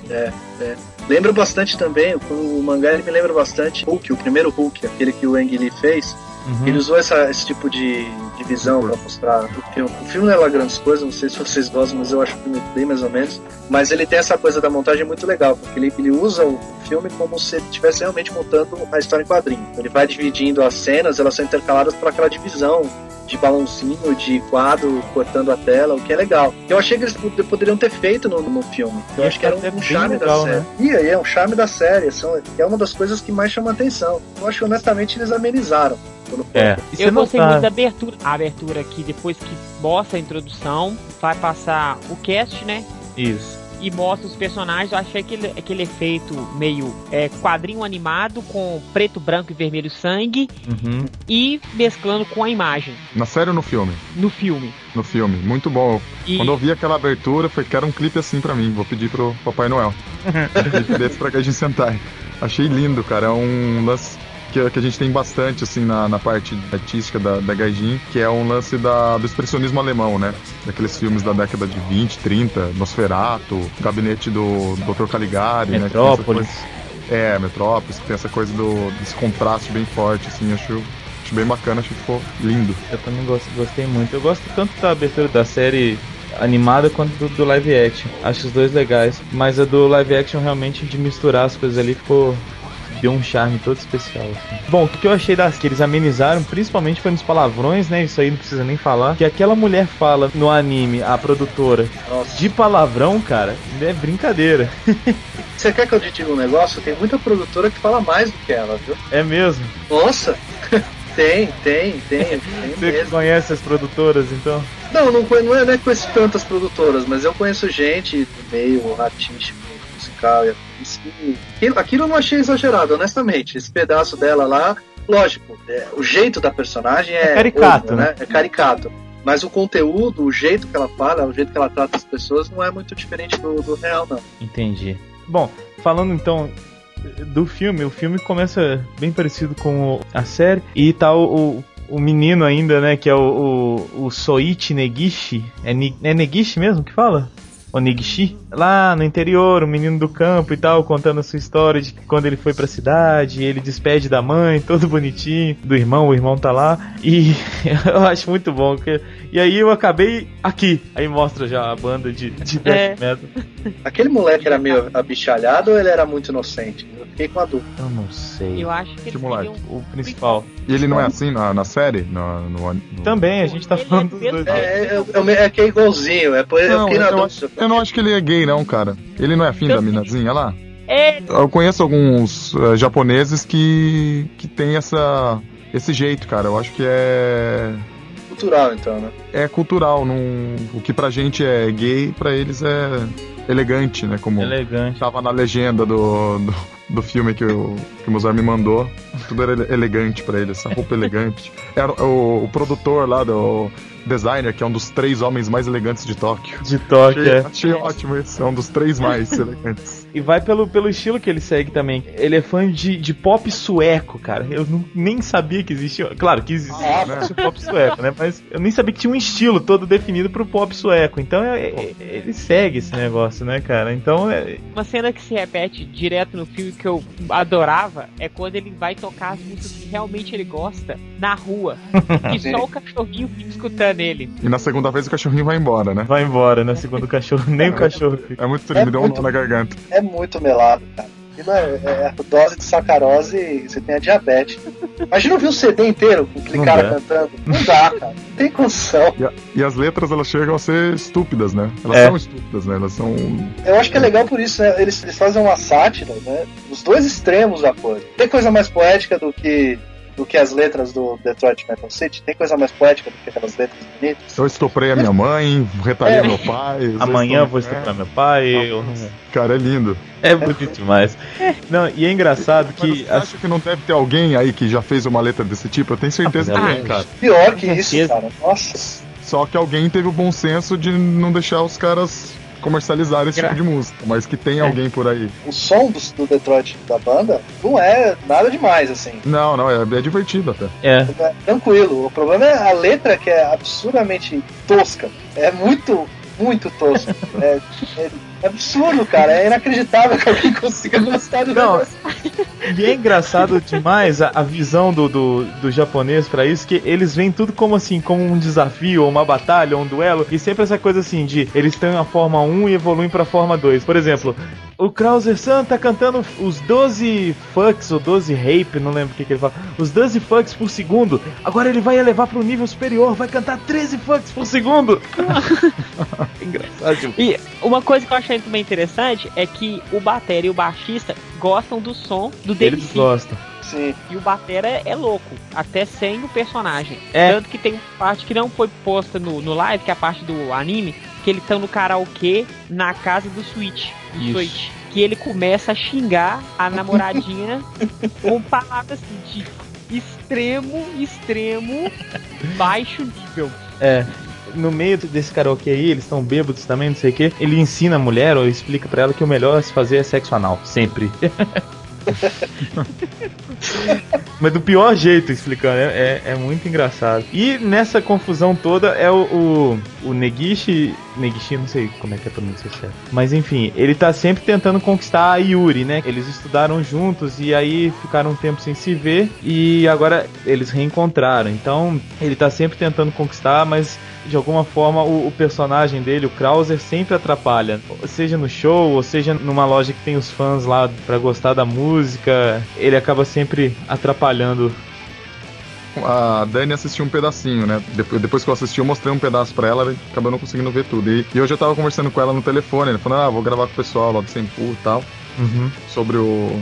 Lembra bastante também, o, o mangá ele me lembra bastante Hulk, o primeiro Hulk, aquele que o Ang Lee fez. Uhum. Ele usou essa, esse tipo de, de visão pra mostrar o filme. O filme não é lá grandes coisas, não sei se vocês gostam, mas eu acho o filme bem mais ou menos. Mas ele tem essa coisa da montagem muito legal, porque ele, ele usa o filme como se ele estivesse realmente contando a história em quadrinho. Ele vai dividindo as cenas, elas são intercaladas por aquela divisão de balãozinho, de quadro cortando a tela, o que é legal. Eu achei que eles pod- poderiam ter feito no, no filme. Eu E acho que era até um, bem charme legal, da série. né? E aí é um charme da série, são, é uma das coisas que mais chama atenção. Eu acho que honestamente eles amenizaram. Foi. É. Você Eu não gostei tá- muito da abertura. A abertura aqui, depois que mostra a introdução, vai passar o cast, né? Isso. E mostra os personagens. Eu achei aquele, aquele efeito meio é, quadrinho animado com preto, branco e vermelho sangue Uhum. e mesclando com a imagem Na série ou no filme? no filme. No filme. Muito bom. E Quando eu vi aquela abertura, falei, quero um clipe assim pra mim. Vou pedir pro Papai Noel. um [laughs] clipe desse pra Gaijin Sentai. Achei lindo, cara. É um lance que, que a gente tem bastante, assim, na, na parte artística da, da Gaijin, que é um lance da, do expressionismo alemão, né? Daqueles filmes da década de 20, 30, Nosferatu, Gabinete do Dr. Caligari, né? Metrópolis. coisa- É, Metrópolis, que tem essa coisa do, desse contraste bem forte, assim, acho, acho bem bacana, acho que ficou lindo. Eu também gosto, gostei muito. Eu gosto tanto da abertura da série animada quanto do, do live action. Acho os dois legais. Mas a do live action realmente de misturar as coisas ali ficou. Deu um charme todo especial. assim. Bom, o que eu achei das que eles amenizaram, principalmente foi nos palavrões, né? Isso aí não precisa nem falar. Que aquela mulher fala no anime, a produtora, Nossa. de palavrão, cara, é brincadeira. [laughs] Você quer que eu te diga um negócio? Tem muita produtora que fala mais do que ela, viu? É mesmo. Nossa! [laughs] tem, tem, tem, tem Você mesmo. conhece as produtoras, então? Não, não, não, é, não é conheço tantas produtoras, mas eu conheço gente do meio artístico, musical e aquilo, aquilo eu não achei exagerado, honestamente. Esse pedaço dela lá, lógico, é, o jeito da personagem é, É caricato, outro, né? É caricato. Mas o conteúdo, o jeito que ela fala, o jeito que ela trata as pessoas não é muito diferente do, do real, não. Entendi. Bom, falando então do filme, o filme começa bem parecido com a série e tá o, o, o menino ainda, né, que é o, o, o Soichi Negishi. É, é Negishi mesmo que fala? O Negishi? Lá no interior, o menino do campo e tal, contando a sua história de que quando ele foi pra cidade, ele despede da mãe, [laughs] todo bonitinho, do irmão, o irmão tá lá. E [laughs] eu acho muito bom. Que, e aí eu acabei aqui. Aí mostra já a banda de, de death É. metal. Aquele moleque era meio abichalhado ou ele era muito inocente? Eu fiquei com a dúvida. Eu não sei. eu acho que eles moleque? queriam... O principal. E ele não é assim na, na série? No, no- no- Também, a gente tá Ele é falando dos bem- dois. É, é, é, é que é igualzinho, é, por- eu Não, fiquei na eu, dúvida. acho, eu não acho que ele é gay, não, cara. Ele não é afim da Também. minazinha lá? É, Eu conheço alguns eh, japoneses que, que tem essa, esse jeito, cara. Eu acho que é, cultural, então, né? é cultural. Não, o que pra gente é gay, pra eles é elegante, né? Como Elegante. tava na legenda do, do, do filme que o, que o Mozart me mandou. Tudo era ele- elegante pra ele, essa roupa elegante. Era o, o produtor lá do designer, que é um dos três homens mais elegantes de Tóquio. De toque, Achei, é. achei ótimo esse, é um dos três mais [laughs] elegantes. E vai pelo, pelo estilo que ele segue também. Ele é fã de, de pop sueco, cara. Eu não, nem sabia que existia. Claro que existia Ah, né, o pop sueco, né? Mas eu nem sabia que tinha um estilo todo definido pro pop sueco. Então é- é- ele segue esse negócio, né, cara? Então é. uma cena que se repete direto no filme que eu adorava é quando ele vai tocar as músicas que realmente ele gosta na rua. [laughs] E só o cachorrinho fica escutando ele. E na segunda vez o cachorrinho vai embora, né? Vai embora, né? Segundo o cachorro, [laughs] nem o cachorro fica. É muito triste, me deu um muito- nó na garganta. É muito melado, cara. Aquilo é, é dose de sacarose e você tem a diabetes. Imagina ouvir um CD inteiro com aquele Não cara dá. cantando. Não dá, cara. Não tem condição. E, a- e as letras elas chegam a ser estúpidas, né? Elas É. são estúpidas, né? Elas são. Eu acho que é legal por isso, né? Eles, eles fazem uma sátira, né? Os dois extremos da coisa. Tem coisa mais poética do que do que as letras do Detroit Metal City? Tem coisa mais poética do que aquelas letras bonitas? Eu estoprei a minha mãe, retalhei É. meu pai. Amanhã eu vou estuprar meu pai. Eu... Cara, é lindo. É bonito demais. Não, e é engraçado que. você acha que não deve ter alguém aí que já fez uma letra desse tipo? Eu tenho certeza que Ah, tem, cara. Pior que isso, cara. Nossa. Só que alguém teve o bom senso de não deixar os caras comercializarem esse Gra- tipo de música. Mas que tem alguém por aí. O som do, do Detroit da banda não é nada demais, assim. Não, não, é, é divertido até. É. É tranquilo. O problema é a letra que é absurdamente tosca. É muito muito tosco. [laughs] É, é, absurdo, cara. É inacreditável que alguém consiga gostar do Não, negócio. E é engraçado demais a, a visão do, do, do japonês pra isso, que eles veem tudo como assim, como um desafio, ou uma batalha, ou um duelo, e sempre essa coisa assim de eles têm a forma 1 e evoluem pra forma 2. Por exemplo, o Krauser-san tá cantando os 12 fucks ou 12 rape, não lembro o que, que ele fala, os 12 fucks por segundo. Agora ele vai elevar pro nível superior, vai cantar 13 fucks por segundo. [laughs] engraçado. E uma coisa que eu achei também interessante é que o batera e o baixista gostam do som do Eles DMC. gostam. Sim. E o batera é louco, até sem o personagem. É. Tanto que tem uma parte que não foi posta no, no live, que é a parte do anime, que ele tá no karaokê na casa do Switch. Isso. Switch. Que ele começa a xingar a namoradinha [laughs] com palavras assim, de extremo, extremo, baixo nível. É. No meio desse karaokê aí, eles estão bêbados também, não sei o que. Ele ensina a mulher ou explica pra ela que o melhor a se fazer é sexo anal. Sempre. [laughs] [laughs] Mas do pior jeito explicando, é, é, é muito engraçado. E nessa confusão toda é o, o, o Negishi. Negishi, não sei como é que é a pronúncia certa. Mas enfim, ele tá sempre tentando conquistar a Yuri, né? Eles estudaram juntos e aí ficaram um tempo sem se ver e agora eles reencontraram. Então ele tá sempre tentando conquistar, mas de alguma forma o, o personagem dele, o Krauser, sempre atrapalha. Seja no show, ou seja numa loja que tem os fãs lá pra gostar da música, ele acaba sempre atrapalhando. A Dani assistiu um pedacinho, né? Depois, que eu assisti, eu mostrei um pedaço pra ela, ela acabou não conseguindo ver tudo. E, e hoje eu tava conversando com ela no telefone, ela falando, ah, vou gravar com o pessoal lá do Sempu e tal, Uhum. sobre o.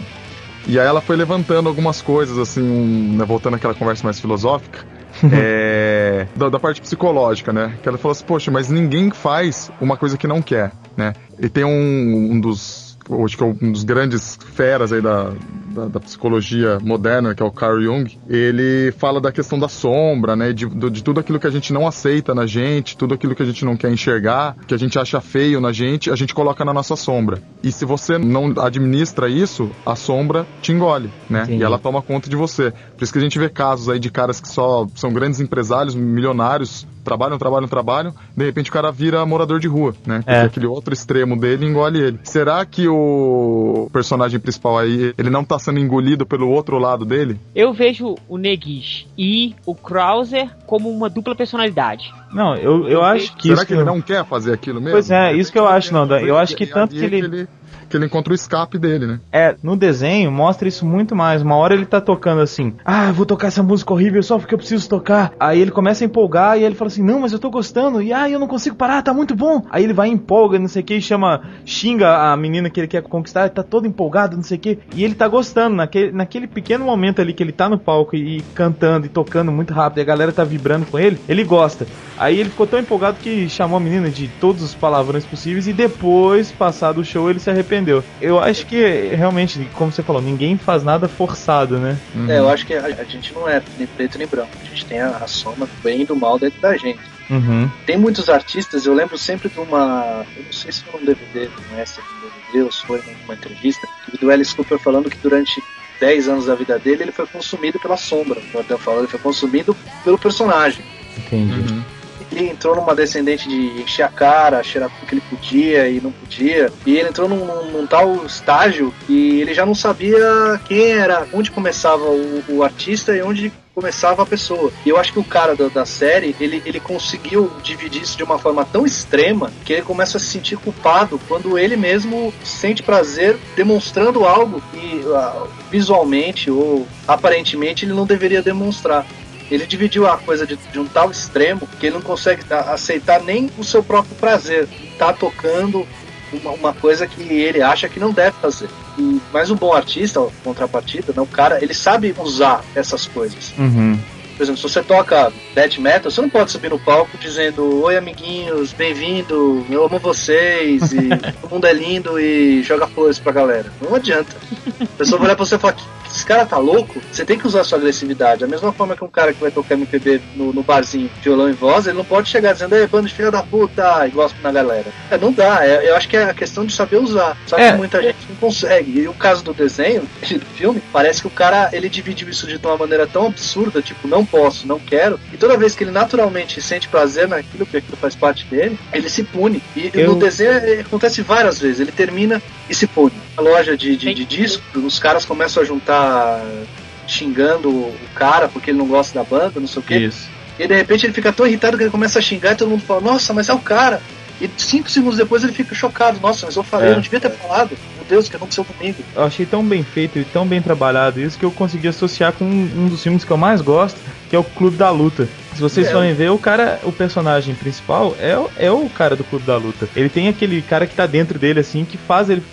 E aí ela foi levantando algumas coisas, assim, um, né, voltando àquela conversa mais filosófica. [laughs] é, da, da parte psicológica, né? Que ela falou assim, poxa, mas ninguém faz uma coisa que não quer, né? E tem um, um dos. Acho que é um dos grandes feras aí da, da, da psicologia moderna, que é o Carl Jung, ele fala da questão da sombra, né? De, de tudo aquilo que a gente não aceita na gente, tudo aquilo que a gente não quer enxergar, que a gente acha feio na gente, a gente coloca na nossa sombra. E se você não administra isso, a sombra te engole, né? Entendi. E ela toma conta de você. Por isso que a gente vê casos aí de caras que só são grandes empresários, milionários, trabalham, trabalham, trabalham, de repente o cara vira morador de rua, né? Porque É. aquele outro extremo dele engole ele. Será que o personagem principal aí, ele não tá sendo engolido pelo outro lado dele? Eu vejo o Negish e o Krauser como uma dupla personalidade. Não, eu, eu acho que Será isso. que ele não quer fazer aquilo mesmo? Pois é, isso que eu acho, Nanda. Eu acho que tanto ali que é ele- que ele encontra o escape dele, né? É, no desenho mostra isso muito mais. Uma hora ele tá tocando assim, ah, vou tocar essa música horrível só porque eu preciso tocar. Aí ele começa a empolgar e ele fala assim, não, mas eu tô gostando, e ah, eu não consigo parar, tá muito bom. Aí ele vai empolga, não sei o que, e chama, xinga a menina que ele quer conquistar, tá todo empolgado, não sei o que. E ele tá gostando, naquele, naquele pequeno momento ali que ele tá no palco e, e cantando e tocando muito rápido, e a galera tá vibrando com ele, ele gosta. Aí ele ficou tão empolgado que chamou a menina de todos os palavrões possíveis e depois, passado o show, ele se arrependeu. Eu acho que realmente, como você falou, ninguém faz nada forçado, né? É, eu acho que a, a gente não é nem preto nem branco. A gente tem a, a soma do bem e do mal dentro da gente. Uhum. Tem muitos artistas, eu lembro sempre de uma. Eu não sei se foi um DVD, não é se foi um DVD ou se foi numa entrevista, do Alice Cooper falando que durante 10 anos da vida dele ele foi consumido pela sombra. O Adão falou, ele foi consumido pelo personagem. Entendi. Uhum. Ele entrou numa descendente de encher a cara, cheirar tudo que ele podia e não podia. E ele entrou num, num- tal estágio que ele já não sabia quem era, onde começava o, o artista e onde começava a pessoa. E eu acho que o cara da, da série, ele, ele conseguiu dividir isso de uma forma tão extrema que ele começa a se sentir culpado quando ele mesmo sente prazer demonstrando algo que ah, visualmente ou aparentemente ele não deveria demonstrar. Ele dividiu a coisa de, de um tal extremo que ele não consegue aceitar nem o seu próprio prazer. Tá tocando uma, uma coisa que ele acha que não deve fazer. E, mas o bom artista, contrapartida, né, o cara, ele sabe usar essas coisas. Uhum. Por exemplo, se você toca death metal, você não pode subir no palco dizendo Oi amiguinhos, bem-vindo, eu amo vocês, e [laughs] todo mundo é lindo e joga flores pra galera. Não adianta. A pessoa vai olhar pra você e falar que esse cara tá louco, você tem que usar sua agressividade. Da mesma forma que um cara que vai tocar MPB no, no barzinho, violão e voz, ele não pode chegar dizendo, ei, bando de filha da puta, e gosta na galera. É, não dá, é- eu acho que é a questão de saber usar. Só que É. muita gente não consegue. E o caso do desenho, [laughs] do filme, parece que o cara, ele dividiu isso de uma maneira tão absurda, tipo, não posso, não quero. E toda vez que ele naturalmente sente prazer naquilo, porque aquilo faz parte dele, ele se pune. E Eu- no desenho acontece várias vezes. Ele termina e se pune. Na loja de, de, de disco, os caras começam a juntar xingando o cara porque ele não gosta da banda, não sei o quê. Isso. E de repente ele fica tão irritado que ele começa a xingar e todo mundo fala, nossa, mas é o cara. E cinco segundos depois ele fica chocado, nossa, mas eu falei, É. eu não devia ter falado. Deus, que aconteceu comigo? Eu achei tão bem feito e tão bem trabalhado isso que eu consegui associar com um dos filmes que eu mais gosto, que é o Clube da Luta. Se vocês É. forem ver, o cara, o personagem principal é, o- é o cara do Clube da Luta. Ele tem aquele cara que tá dentro dele, assim, que faz ele,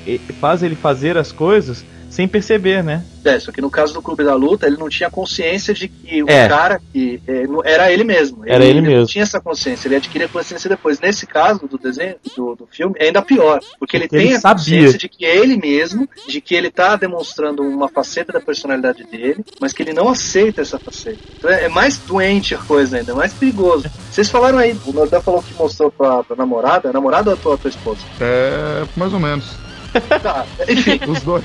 faz ele fazer as coisas sem perceber, né? É, só que no caso do Clube da Luta, ele não tinha consciência de que o É. cara que é, não- era ele mesmo. Era ele Não mesmo. tinha essa consciência, ele adquiria consciência depois. Nesse caso do desenho, do, do filme, é ainda pior. Porque ele Porque ele tem a sabia. consciência de que é ele mesmo, de que ele tá demonstrando uma faceta da personalidade dele, mas que ele não aceita essa faceta. Então é é mais doente a coisa ainda, é mais perigoso. Vocês falaram aí, o Nordão falou que mostrou pra, pra namorada, a namorada ou a tua, tua esposa? É, mais ou menos. Tá, enfim, Os dois.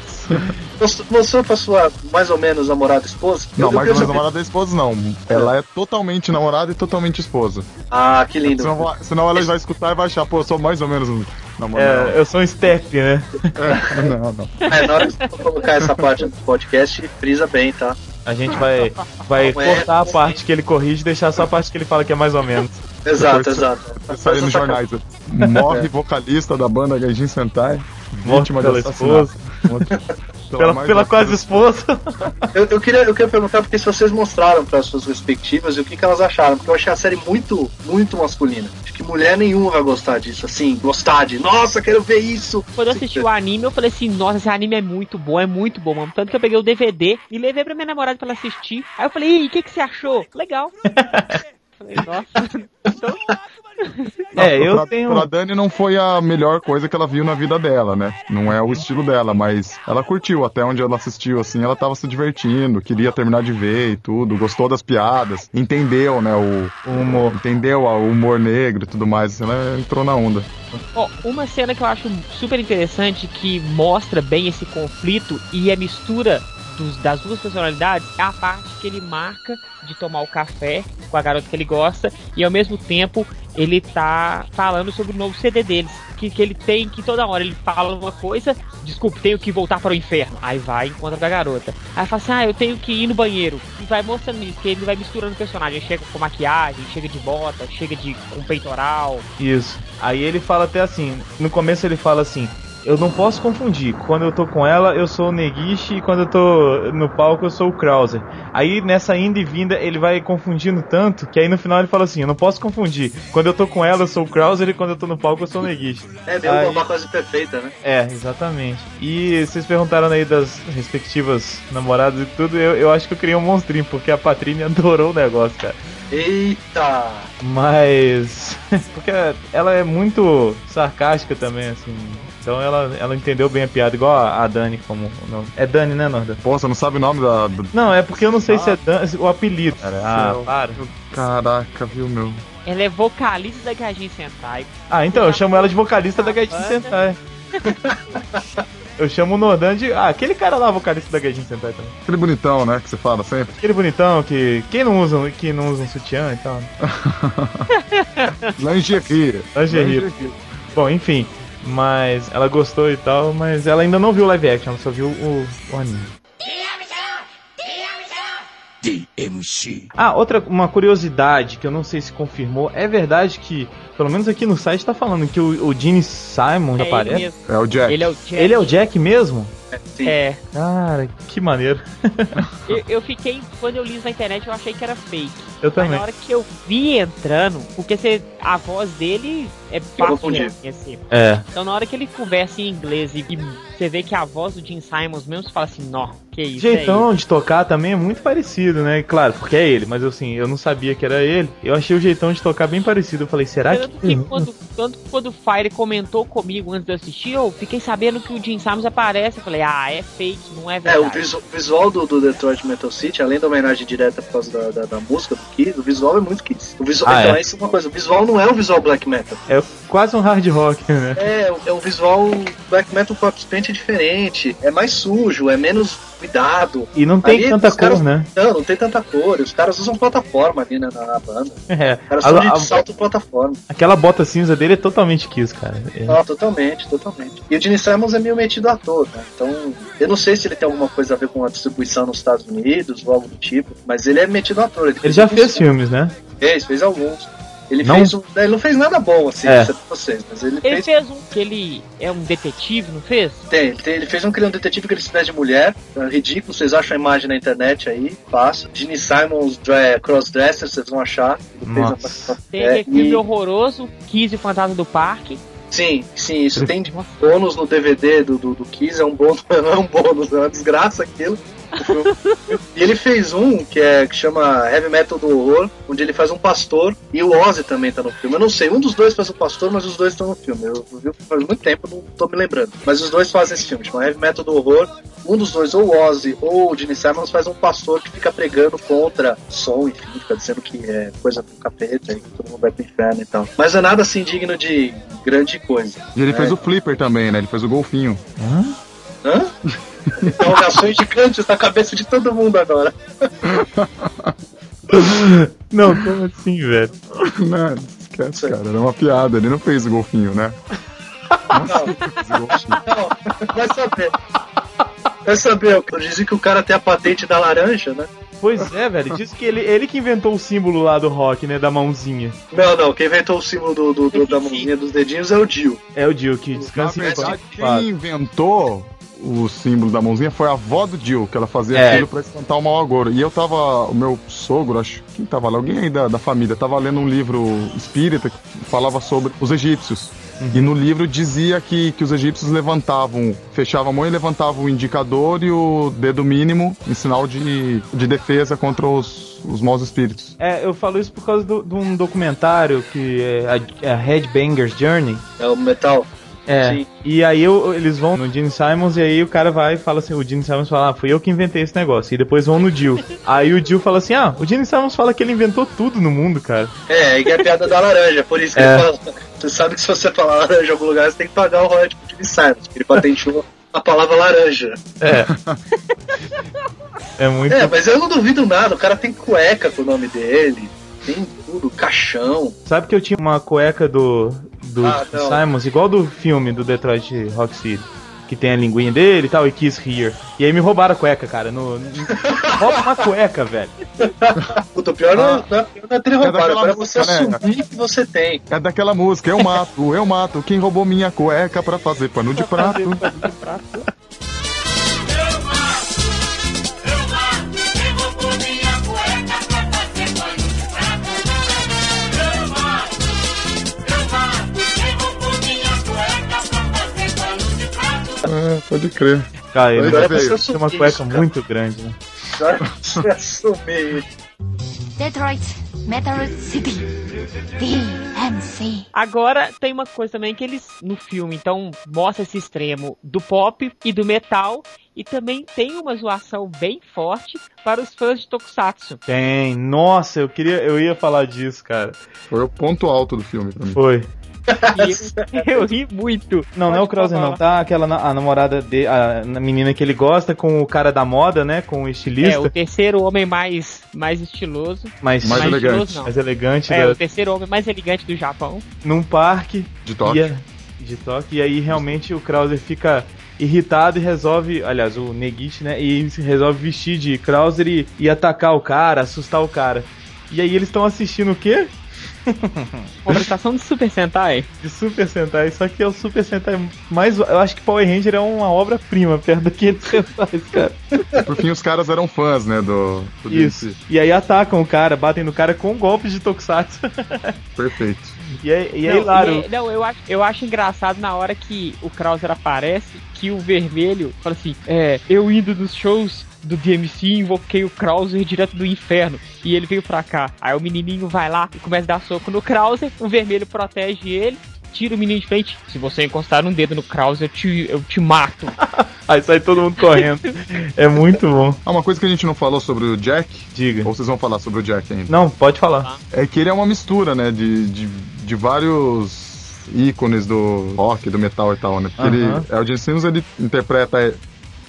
mostrou- pra sua mais ou menos namorada esposa? Não, não é saber- namorada da esposa, não. Ela é totalmente namorada e totalmente esposa. Ah, que lindo. Senão, senão ela vai escutar e vai achar, pô, eu sou mais ou menos um namorado. É, eu sou um step, né? É, não, não. É, na hora que você colocar essa parte do podcast, frisa bem, tá? A gente vai, vai Não é. cortar a parte que ele corrige e deixar só a parte que ele fala que é mais ou menos. Exato, exato. Sair nos jornais. [laughs] Morre vocalista da banda Gaijin Sentai. Vítima de assassinato. esposa. [laughs] Pela Pela, quase esposa. [laughs] Eu, eu queria, eu queria perguntar porque se vocês mostraram para suas respectivas e o que, que elas acharam, porque eu achei a série muito, muito masculina. Acho que mulher nenhuma vai gostar disso, assim, gostar de, nossa, quero ver isso. Quando eu assisti o anime, eu falei assim, nossa, esse anime é muito bom, é muito bom, mano. Tanto que eu peguei o DVD e levei pra minha namorada pra ela assistir. Aí eu falei, e o que, que você achou? Legal. Falei, nossa. [laughs] Então, [laughs] Não, É, eu pra, tenho- Pra Dani não foi a melhor coisa que ela viu na vida dela, né? Não é o estilo dela, mas ela curtiu até onde ela assistiu, assim, ela tava se divertindo, queria terminar de ver e tudo, gostou das piadas, entendeu, né, o, o humor, entendeu o humor negro e tudo mais, ela entrou na onda. Ó, uma cena que eu acho super interessante que mostra bem esse conflito e a mistura dos- das duas personalidades é a parte que ele marca de tomar o café com a garota que ele gosta e ao mesmo tempo ele tá falando sobre o novo CD deles. Que, que ele tem que toda hora ele fala uma coisa, desculpe, tenho que voltar para o inferno. Aí vai e encontra a garota. Aí fala assim, ah, eu tenho que ir no banheiro. E vai mostrando isso, que ele vai misturando o personagem. Chega com maquiagem, chega de bota, chega de com peitoral. Isso. Aí ele fala até assim, no começo ele fala assim, eu não posso confundir. Quando eu tô com ela, eu sou o Negishi e quando eu tô no palco, eu sou o Krauser. Aí nessa ida e vinda, ele vai confundindo tanto que aí no final ele fala assim: Eu não posso confundir. Quando eu tô com ela, eu sou o Krauser e quando eu tô no palco, eu sou o Negishi. É meio Aí- uma coisa perfeita, né? É, exatamente. E vocês perguntaram aí das respectivas namoradas e tudo, eu, eu acho que eu criei um monstrinho, porque a Patrícia [laughs] adorou o negócio, cara. Eita! Mas. [laughs] Porque ela é muito sarcástica também, assim. Então ela, ela entendeu bem a piada, igual a, a Dani, como. Não, é Dani, né, Norda? Pô, você não sabe o nome da... do- Não, é porque eu não sei se é Dani, o apelido, cara. Ah, céu. para. Caraca, viu, meu? Ela é vocalista da Gajin Sentai. Ah, então, eu chamo ela de vocalista da Gaijin Sentai. Eu chamo o Nordan de. Ah, aquele cara lá, vocalista da Gaijin Sentai também. Aquele bonitão, né, que você fala sempre. Aquele bonitão que. Quem não usa, que não usa um sutiã e tal. né? [laughs] Lingerie. Lingerie. Bom, enfim. Mas ela gostou e tal, mas ela ainda não viu o live action, ela só viu o, o anime. DMC. Ah, outra uma curiosidade que eu não sei se confirmou, é verdade que, pelo menos aqui no site tá falando que o, o Gene Simon É aparece. É o Jack. Ele é o Jack. Ele é o Jack mesmo? Sim. É. Cara, que maneiro. Eu, eu fiquei, quando eu li isso na internet, eu achei que era fake. Eu Mas também. na hora que eu vi entrando, porque você, a voz dele é fácil de confundi. reconhecer. É. Então na hora que ele conversa em inglês e, e você vê que a voz do Jim Simons mesmo, você fala assim, nó, que O isso é jeitão de tocar também é muito parecido, né? Claro, porque é ele, mas assim, eu não sabia que era ele. Eu achei o jeitão de tocar bem parecido. Eu falei, será Tanto que. que quando, tanto que quando o Fire comentou comigo antes de eu assistir, eu fiquei sabendo que o Jim Simons aparece. Eu falei, ah, é fake, não é É, verdade. o visu- visual do, do Detroit Metal City, além da homenagem direta por causa da, da, da música do Kiss, o visual é muito Kiss. O visual, Ah, então, é? isso é uma coisa, o visual não é o visual black metal. É quase um hard rock, né? É, é um visual black metal corpse paint é diferente, é mais sujo, é menos cuidado. E não tem Ali, tanta cor, caras- né? Não, não tem tanta cor. Os caras usam plataforma ali né, na, na banda. [laughs] É. Os caras A- a- salto plataforma. aquela bota cinza dele é totalmente Kiss, cara. É. Não, totalmente, totalmente. E o Gene Simons é meio metido à toa, né? Então, eu não sei se ele tem alguma coisa a ver com a distribuição nos Estados Unidos ou algo do tipo, mas ele é metido à toa. Ele já alguns fez filmes, né? Fez, fez alguns. Ele Não? fez um. Ele não fez nada bom, assim, É. pra vocês, mas ele, Ele fez. fez um que ele é um detetive, não fez? Tem, ele, tem- ele fez um que ele é um detetive que ele se veste de mulher. É ridículo, vocês acham a imagem na internet aí, fácil. Gene Simons Crossdresser, vocês vão achar. Ele fez Nossa. uma- Tem É, aquele filme e- horroroso, Kiss e o Fantasma do Parque. Sim, sim, isso [laughs] tem de bônus no DVD do, do, do Kiss, é um bônus, não [laughs] é um bônus, é uma desgraça aquilo. E ele fez um que é que chama Heavy Metal do Horror, onde ele faz um pastor e o Ozzy também tá no filme. Eu não sei, um dos dois faz o pastor, mas os dois estão no filme. Eu vi faz muito tempo, não tô me lembrando. Mas os dois fazem esse filme, chama Heavy Metal do Horror. Um dos dois, ou o Ozzy ou o Gene Simmons, faz um pastor que fica pregando contra som, enfim, fica dizendo que é coisa do capeta e que todo mundo vai pro inferno e tal. Mas é nada assim digno de grande coisa. E ele É. fez o Flipper também, né? Ele fez o golfinho. Hã? Interrogações gigantes na cabeça de todo mundo agora. [laughs] Não, como assim, velho? Não, esquece, cara. Era uma piada. Ele não fez o golfinho, né? Não, não, vai saber. Vai saber, eu dizia que o cara tem a patente da laranja, né? Pois é, velho. Diz que ele, ele que inventou o símbolo lá do rock, né? Da mãozinha. Não, não, quem inventou o símbolo do, do- do- da mãozinha dos dedinhos é o Dio. É o Dio que Na descansa em verdade, paz. quem inventou o símbolo da mãozinha foi a avó do Jill, que ela fazia É. aquilo pra espantar o mau agouro. E eu tava, o meu sogro, acho, quem tava lá? Alguém aí da, da família, tava lendo um livro espírita que falava sobre os egípcios. E no livro dizia que, que os egípcios levantavam, fechavam a mão e levantavam o indicador e o dedo mínimo em sinal de, de defesa contra os, os maus espíritos. É, eu falo isso por causa do- de um documentário que é a, é a Headbanger's Journey. É o metal. É. Sim. E aí eu- eles vão no Gene Simons e aí o cara vai e fala assim, o Gene Simons fala, ah, fui eu que inventei esse negócio. E depois vão no Jill. [laughs] aí o Jill fala assim, ah, o Gene Simons fala que ele inventou tudo no mundo, cara. É, e que é a piada da laranja, por isso que É. ele fala. Você sabe que se você falar laranja em algum lugar, você tem que pagar o royalty pro Jimmy Simons, porque ele patenteou a palavra laranja. É. [laughs] é muito. É, mas eu não duvido nada, o cara tem cueca com o nome dele, tem tudo, caixão. Sabe que eu tinha uma cueca do, do Ah. Simons, igual do filme do Detroit Rock City. Que tem a linguinha dele e tal, e Kiss Here. E aí me roubaram a cueca, cara. No, no- rouba uma cueca, velho. [laughs] Puta, o pior não, é- não é- não é ter roubado, daquela agora é você música, né? assumir que você tem. É daquela música, eu mato, eu mato, quem roubou minha cueca pra fazer pano de prato. É, pode crer. Cara, ele é tem uma cueca cara. muito grande, né? Agora você [laughs] assumir. Detroit Metal City. DMC. Agora tem uma coisa também que eles no filme então mostra esse extremo do pop e do metal e também tem uma zoação bem forte para os fãs de Tokusatsu. Tem. Nossa, eu queria. Eu ia falar disso, cara. Foi o ponto alto do filme pra mim. Foi. E [laughs] [laughs] eu ri muito. Não, não é o Pode Krauser, não. Tá aquela na- a namorada de. A, a menina que ele gosta com o cara da moda, né? Com o É, estilista. o terceiro homem mais, mais estiloso. mais, Mais elegante. estiloso, não. mais elegante É, da- o terceiro homem mais elegante do Japão. num parque. De toque. E, a- de toque. E aí realmente o Krauser fica irritado e resolve, aliás, o Negishi, né? E resolve vestir de Krauser e, e atacar o cara, assustar o cara. E aí eles estão assistindo o quê? [laughs] Conversação de Super Sentai. De Super Sentai, só que é o Super Sentai mais. Eu acho que Power Ranger é uma obra-prima perto daqueles [laughs] Sentais, cara. Por fim, os caras eram fãs, né, do, do Isso. E aí atacam o cara, batem no cara com golpes de Tokusatsu. [laughs] Perfeito. E aí, e não, aí Laro. e é- não, eu acho, eu acho engraçado na hora que o Krauser aparece, que o vermelho fala assim: é, eu indo nos shows do DMC, invoquei o Krauser direto do inferno. E ele veio pra cá. Aí o menininho vai lá e começa a dar soco no Krauser, o vermelho protege ele. Tira o menino de frente. Se você encostar um dedo no Krauser, eu te, eu te mato. [laughs] Aí sai todo mundo correndo. É muito bom. Ah, uma coisa que a gente não falou sobre o Jack, Diga. ou vocês vão falar sobre o Jack ainda? Não, pode falar. É que ele é uma mistura, né, de, de, de vários ícones do rock, do metal e tal, né? Porque ele, Aham. é, o Gene Simmons, ele interpreta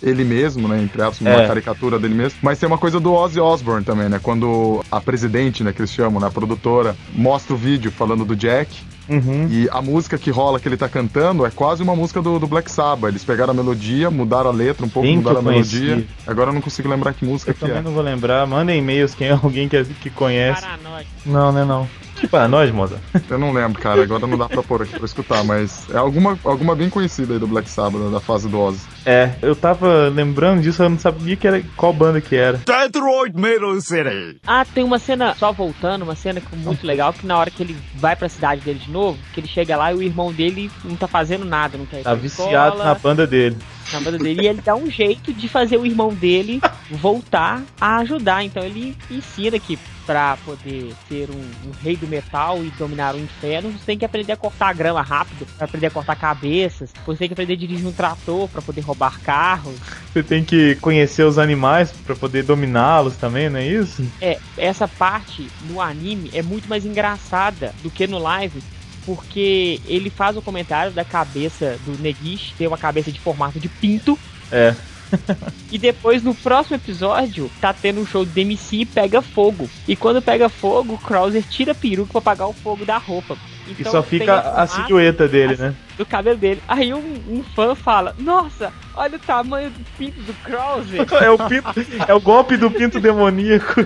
ele mesmo, né, entre aspas, uma É. caricatura dele mesmo. Mas tem uma coisa do Ozzy Osbourne também, né? Quando a presidente, né, que eles chamam, né, a produtora, mostra o vídeo falando do Jack, Uhum. e a música que rola, que ele tá cantando, é quase uma música do, do Black Sabbath. Eles pegaram a melodia, mudaram a letra, um pouco Bem mudaram a eu melodia. Agora eu não consigo lembrar que música Eu que também é. não vou lembrar. Manda e-mails quem alguém que, que conhece. Paranoia. Não, né não. Que paranoia, moça. Eu não lembro, cara. Agora não dá pra pôr aqui pra escutar, mas é alguma, alguma bem conhecida aí do Black Sabbath, da fase do Ozzy. É, eu tava lembrando disso, eu não sabia que era, qual banda que era. Detroit Metal City. Ah, tem uma cena, só voltando, uma cena que- muito legal, que na hora que ele vai pra cidade dele de novo, que ele chega lá e o irmão dele não tá fazendo nada, não quer ir Tá pra viciado escola, na banda dele. na banda dele, e ele dá um jeito de fazer o irmão dele voltar a ajudar. Então ele ensina que pra poder ser um, um rei do metal e dominar o inferno, você tem que aprender a cortar grama rápido, pra aprender a cortar cabeças, você tem que aprender a dirigir um trator pra poder roubar carros. Você tem que conhecer os animais pra poder dominá-los também, não é isso? É, essa parte no anime é muito mais engraçada do que no live, porque ele faz o comentário da cabeça do Negishi ter uma cabeça de formato de pinto. É. [laughs] E depois, no próximo episódio, tá tendo um show de DMC e pega fogo. E quando pega fogo, o Krauser tira a peruca pra apagar o fogo da roupa. E Então, só tem fica a silhueta dele, né? Do cabelo dele. Aí um, um fã fala: Nossa, olha o tamanho do pinto do Krauser. [laughs] É o, pinto, é o golpe do pinto demoníaco.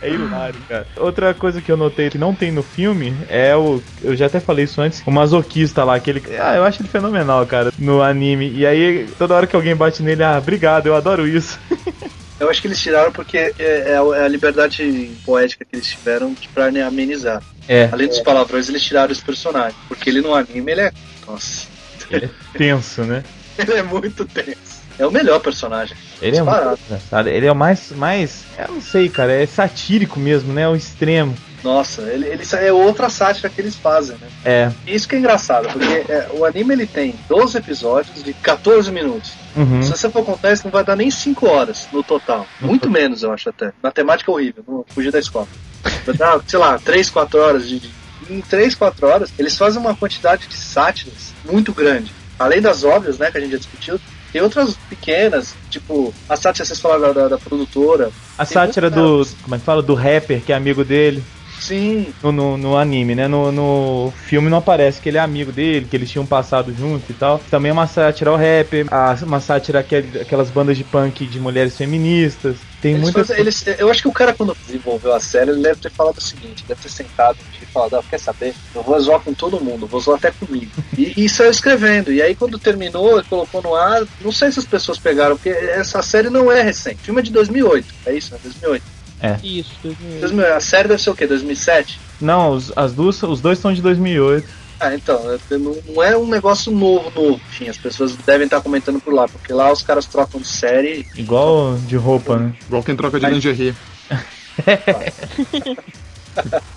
É hilário, cara. Outra coisa que eu notei que não tem no filme é o. Eu já até falei isso antes, o masoquista lá, aquele. Ah, eu acho ele fenomenal, cara, no anime. E aí, toda hora que alguém bate nele, ah, obrigado, eu adoro isso. [laughs] Eu acho que eles tiraram porque é, é a- é a liberdade poética que eles tiveram pra amenizar. É, Além dos palavrões, eles tiraram esse personagem. Porque ele no anime, ele é. Nossa. [laughs] tenso, né? Ele é muito tenso. É o melhor personagem. Ele é muito Disparado. engraçado. Ele é o mais, mais. Eu não sei, cara, é satírico mesmo, né? O extremo. Nossa, ele, ele é outra sátira que eles fazem, né? É. Isso que é engraçado, porque é, o anime ele tem 12 episódios de 14 minutos. Uhum. Se você for contar, isso não vai dar nem 5 horas no total. Muito menos, eu acho até. Matemática é horrível, não fugir da escola. Vai dar, sei lá, 3, 4 horas de. Em 3, 4 horas, eles fazem uma quantidade de sátiras muito grande. Além das óbvias, né, que a gente já discutiu, tem outras pequenas, tipo, a sátira, vocês falaram da, da, da produtora. A Tem sátira do. Como é que fala? Do rapper, que é amigo dele. Sim, No, no, no anime, né? No, no filme não aparece que ele é amigo dele, que eles tinham passado junto e tal. Também é uma sátira ao rap, a- uma sátira aquelas bandas de punk de mulheres feministas. Tem Eles muita. fazem- eles- eu acho que o cara, quando desenvolveu a série, ele deve ter falado o seguinte: deve ter sentado e falado, ah, quer saber? Eu vou zoar com todo mundo, vou zoar até comigo. [laughs] E, e saiu escrevendo. E aí, quando terminou, ele colocou no ar. Não sei se as pessoas pegaram, porque essa série não é recente. O filme é de 2008, é isso, né? 2008. Isso, 2008. 2008. A série deve ser o quê? 2007? Não, os, as duas, os dois são de 2008. Ah, então, é- não não é um negócio novo, novo. Enfim, as pessoas devem estar comentando por lá, porque lá os caras trocam de série. Igual de roupa, né? Igual quem troca de Mas- lingerie. [laughs]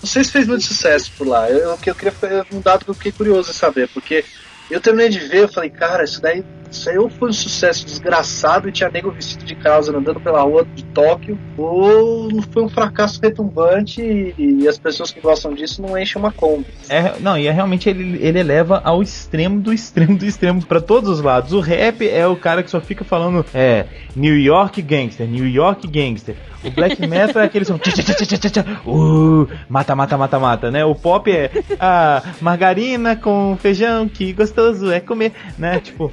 Não sei se fez muito sucesso por lá. Eu, eu, eu queria um dado que eu fiquei curioso em saber, porque eu terminei de ver, eu falei, cara, isso daí, isso aí ou foi um sucesso desgraçado e tinha nego vestido de Krauser andando pela rua de Tóquio, ou foi um fracasso retumbante e, e as pessoas que gostam disso não enchem uma Kombi. É, não, e é realmente ele, ele eleva ao extremo do extremo do extremo pra todos os lados. O rap é o cara que só fica falando é New York Gangster, New York Gangster. O black [laughs] metal é aquele som tcha, tcha, tcha, uh, mata, mata, mata, mata, né? O pop é a margarina com feijão, que gostoso é comer, né? Tipo,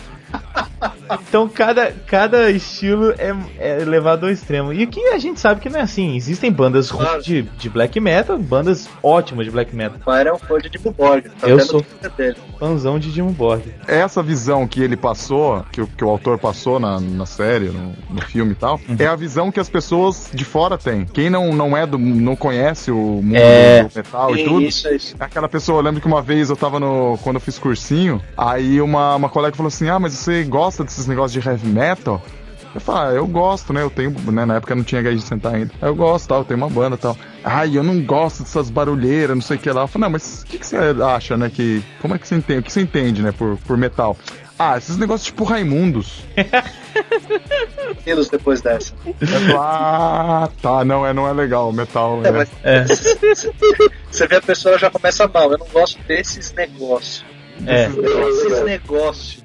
então cada, cada estilo é, é levado ao extremo. E aqui a gente sabe que não é assim. Existem bandas ruins Claro. de, de black metal, bandas ótimas de black metal. O Fire é um fã de Dimmu Borgir, tá Eu sou. Fãzão de Jim Borg. Essa visão que ele passou, que, o- que o autor passou na, na série, no, no filme e tal, Uhum. é a visão que as pessoas de fora têm. Quem não, não é do. não conhece o mundo É. do metal e tudo. Isso, é isso. Aquela pessoa, eu lembro que uma vez eu tava no. Quando eu fiz cursinho, aí uma, uma colega falou assim: Ah, mas você gosta desses negócios de heavy metal? Eu falei, ah, eu gosto, né? Eu tenho, né? Na época não tinha gás de sentar ainda. Eu gosto, tal, eu tenho uma banda e tal. Ai, eu não gosto dessas barulheiras, não sei o que lá. Eu falei, não, mas o que, que você acha, né? Que. Como é que você entende? O que você entende, né, por, por metal? Ah, esses negócios tipo Raimundos. Quilos depois dessa. ah, tá, não é, não é legal, metal. É, É, mas É. você vê a pessoa já começa mal. Eu não gosto desses negócios. É. Esses negócios.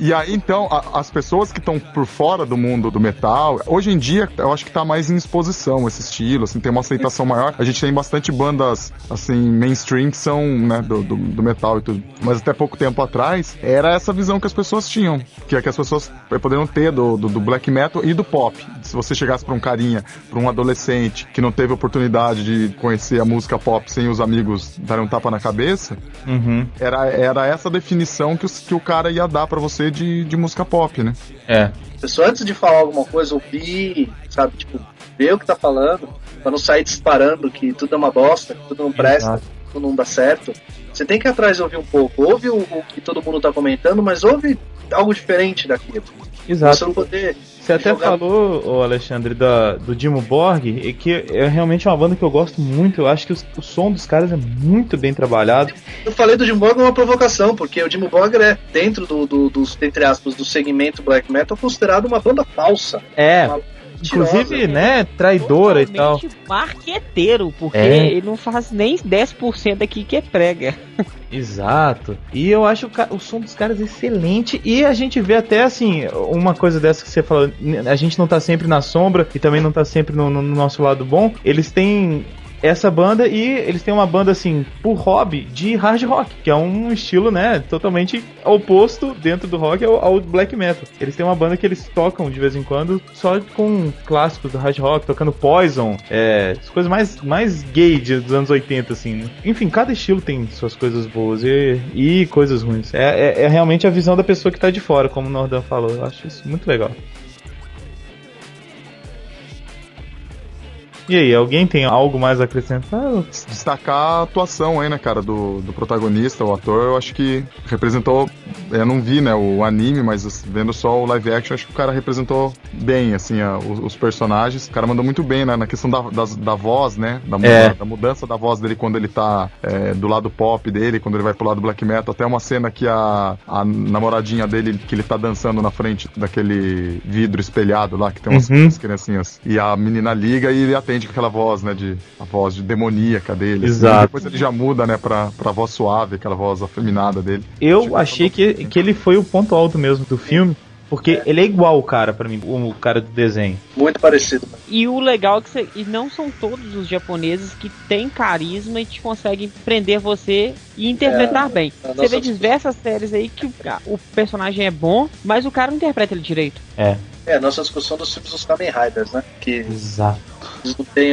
E aí, então, a- as pessoas que estão por fora do mundo do metal, hoje em dia, eu acho que tá mais em exposição esse estilo, assim, tem uma aceitação maior. A gente tem bastante bandas, assim, mainstream que são, né, do, do, do metal e tudo. Mas até pouco tempo atrás, era essa visão que as pessoas tinham, que é que as pessoas poderiam ter do, do, do black metal e do pop. Se você chegasse pra um carinha, pra um adolescente que não teve oportunidade de conhecer a música pop sem os amigos darem um tapa na cabeça, Uhum. era, era essa definição que, os- que o cara ia dar pra você de, de música pop, né? É. A pessoa antes de falar alguma coisa, ouvir, sabe, tipo, ver o que tá falando, pra não sair disparando que tudo é uma bosta, que tudo não presta, Exato. que tudo não dá certo. Você tem que ir atrás e ouvir um pouco. Ouve o, o que todo mundo tá comentando, mas ouve algo diferente daquilo. Você Exato. não poder. Você até jogar- falou, Alexandre, da, do Dimo Borg, e que é realmente uma banda que eu gosto muito. Eu acho que os- o som dos caras é muito bem trabalhado. Eu falei do Jim Borger uma provocação, porque o Jim Borger é, dentro do, do, dos, entre aspas, do segmento black metal, considerado uma banda falsa. É, Uma inclusive, mentirosa. né, traidora e tal. Marqueteiro, porque É. ele não faz nem 10% aqui que prega. [laughs] Exato. E eu acho o, o som dos caras excelente. E a gente vê até assim, uma coisa dessa que você falou, a gente não tá sempre na sombra e também não tá sempre no, no nosso lado bom. Eles têm essa banda e eles têm uma banda assim, por hobby, de hard rock, que é um estilo, né, totalmente oposto dentro do rock ao, ao black metal. Eles têm uma banda que eles tocam de vez em quando só com clássicos do hard rock, tocando Poison, é, as coisas mais, mais gay dos anos 80, assim, né? Enfim, cada estilo tem suas coisas boas e, e coisas ruins. É, é, é realmente a visão da pessoa que tá de fora, como o Nordan falou. Eu acho isso muito legal. E aí, alguém tem algo mais a acrescentar? Destacar a atuação aí, né, cara, do, do protagonista, o ator, eu acho que representou. Eu não vi, né, o anime, mas vendo só o live action, acho que o cara representou bem, assim, a- os, os personagens. O cara mandou muito bem, né, na questão da, das- da voz, né, da, É. da mudança da voz dele quando ele tá é, do lado pop dele, quando ele vai pro lado black metal. Até uma cena que a, a namoradinha dele, que ele tá dançando na frente daquele vidro espelhado lá, que tem umas, Uhum. umas criancinhas. E a menina liga e ele atende com aquela voz, né, de a voz de demoníaca dele. assim. Exato. Depois ele já muda, né, pra, pra voz suave, aquela voz afeminada dele. Eu Chegou achei todo- que, que ele foi o ponto alto mesmo do filme, porque ele é igual o cara pra mim, o cara do desenho. Muito parecido. E o legal é que você, e não são todos os japoneses que têm carisma e te conseguem prender você e interpretar bem. a Você vê diversas séries aí que o, o personagem é bom, mas o cara não interpreta ele direito. É, É a nossa discussão dos filmes dos Kamen Riders, né? Que exato. eles não têm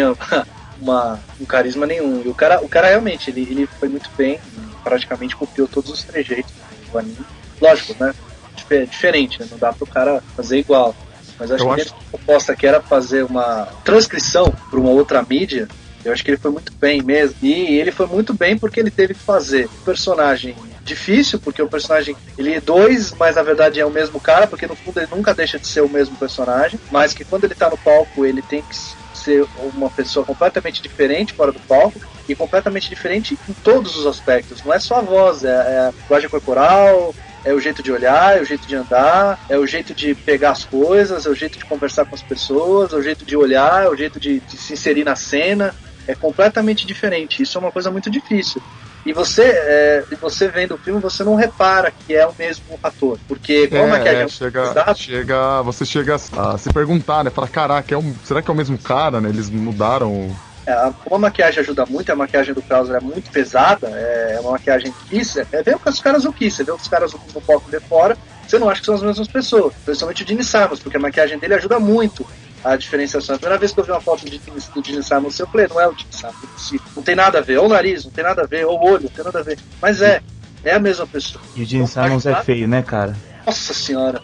uma, um carisma nenhum. E o cara, o cara realmente, ele, ele foi muito bem, praticamente copiou todos os trejeitos do anime. Lógico, né? Dife- diferente, né? Não dá pro cara fazer igual. Mas acho Eu que acho- da proposta que era fazer uma transcrição para uma outra mídia, eu acho que ele foi muito bem mesmo. E ele foi muito bem porque ele teve que fazer personagem difícil, porque o personagem ele é dois, mas na verdade é o mesmo cara, porque no fundo ele nunca deixa de ser o mesmo personagem, mas que quando ele tá no palco ele tem que ser uma pessoa completamente diferente fora do palco e completamente diferente em todos os aspectos. Não é só a voz, é, é a linguagem corporal, é o jeito de olhar, é o jeito de andar, é o jeito de pegar as coisas, é o jeito de conversar com as pessoas, é o jeito de olhar, é o jeito de, de se inserir na cena. É completamente diferente. Isso é uma coisa muito difícil. E você, é, você vendo o filme, você não repara que é o mesmo ator. Porque como é, que É, a é, chega, chega, você chega a se perguntar, né? Falar, caraca, é um- será que é o mesmo cara, né? Eles mudaram. o- É, a- como a maquiagem ajuda muito, a maquiagem do Krauser é muito pesada, é uma maquiagem difícil, é ver o que os caras o você vê os caras no palco de fora, você não acha que são as mesmas pessoas, principalmente o Gene Simons, porque a maquiagem dele ajuda muito a diferenciação. A primeira vez que eu vi uma foto de, do Gene Simons, eu falei, não é o Gene Simons, não é não tem nada a ver, ou o nariz, não tem nada a ver, ou o olho, não tem nada a ver, mas é, é a mesma pessoa. E o Gene Simons é feio, né, cara? Nossa senhora.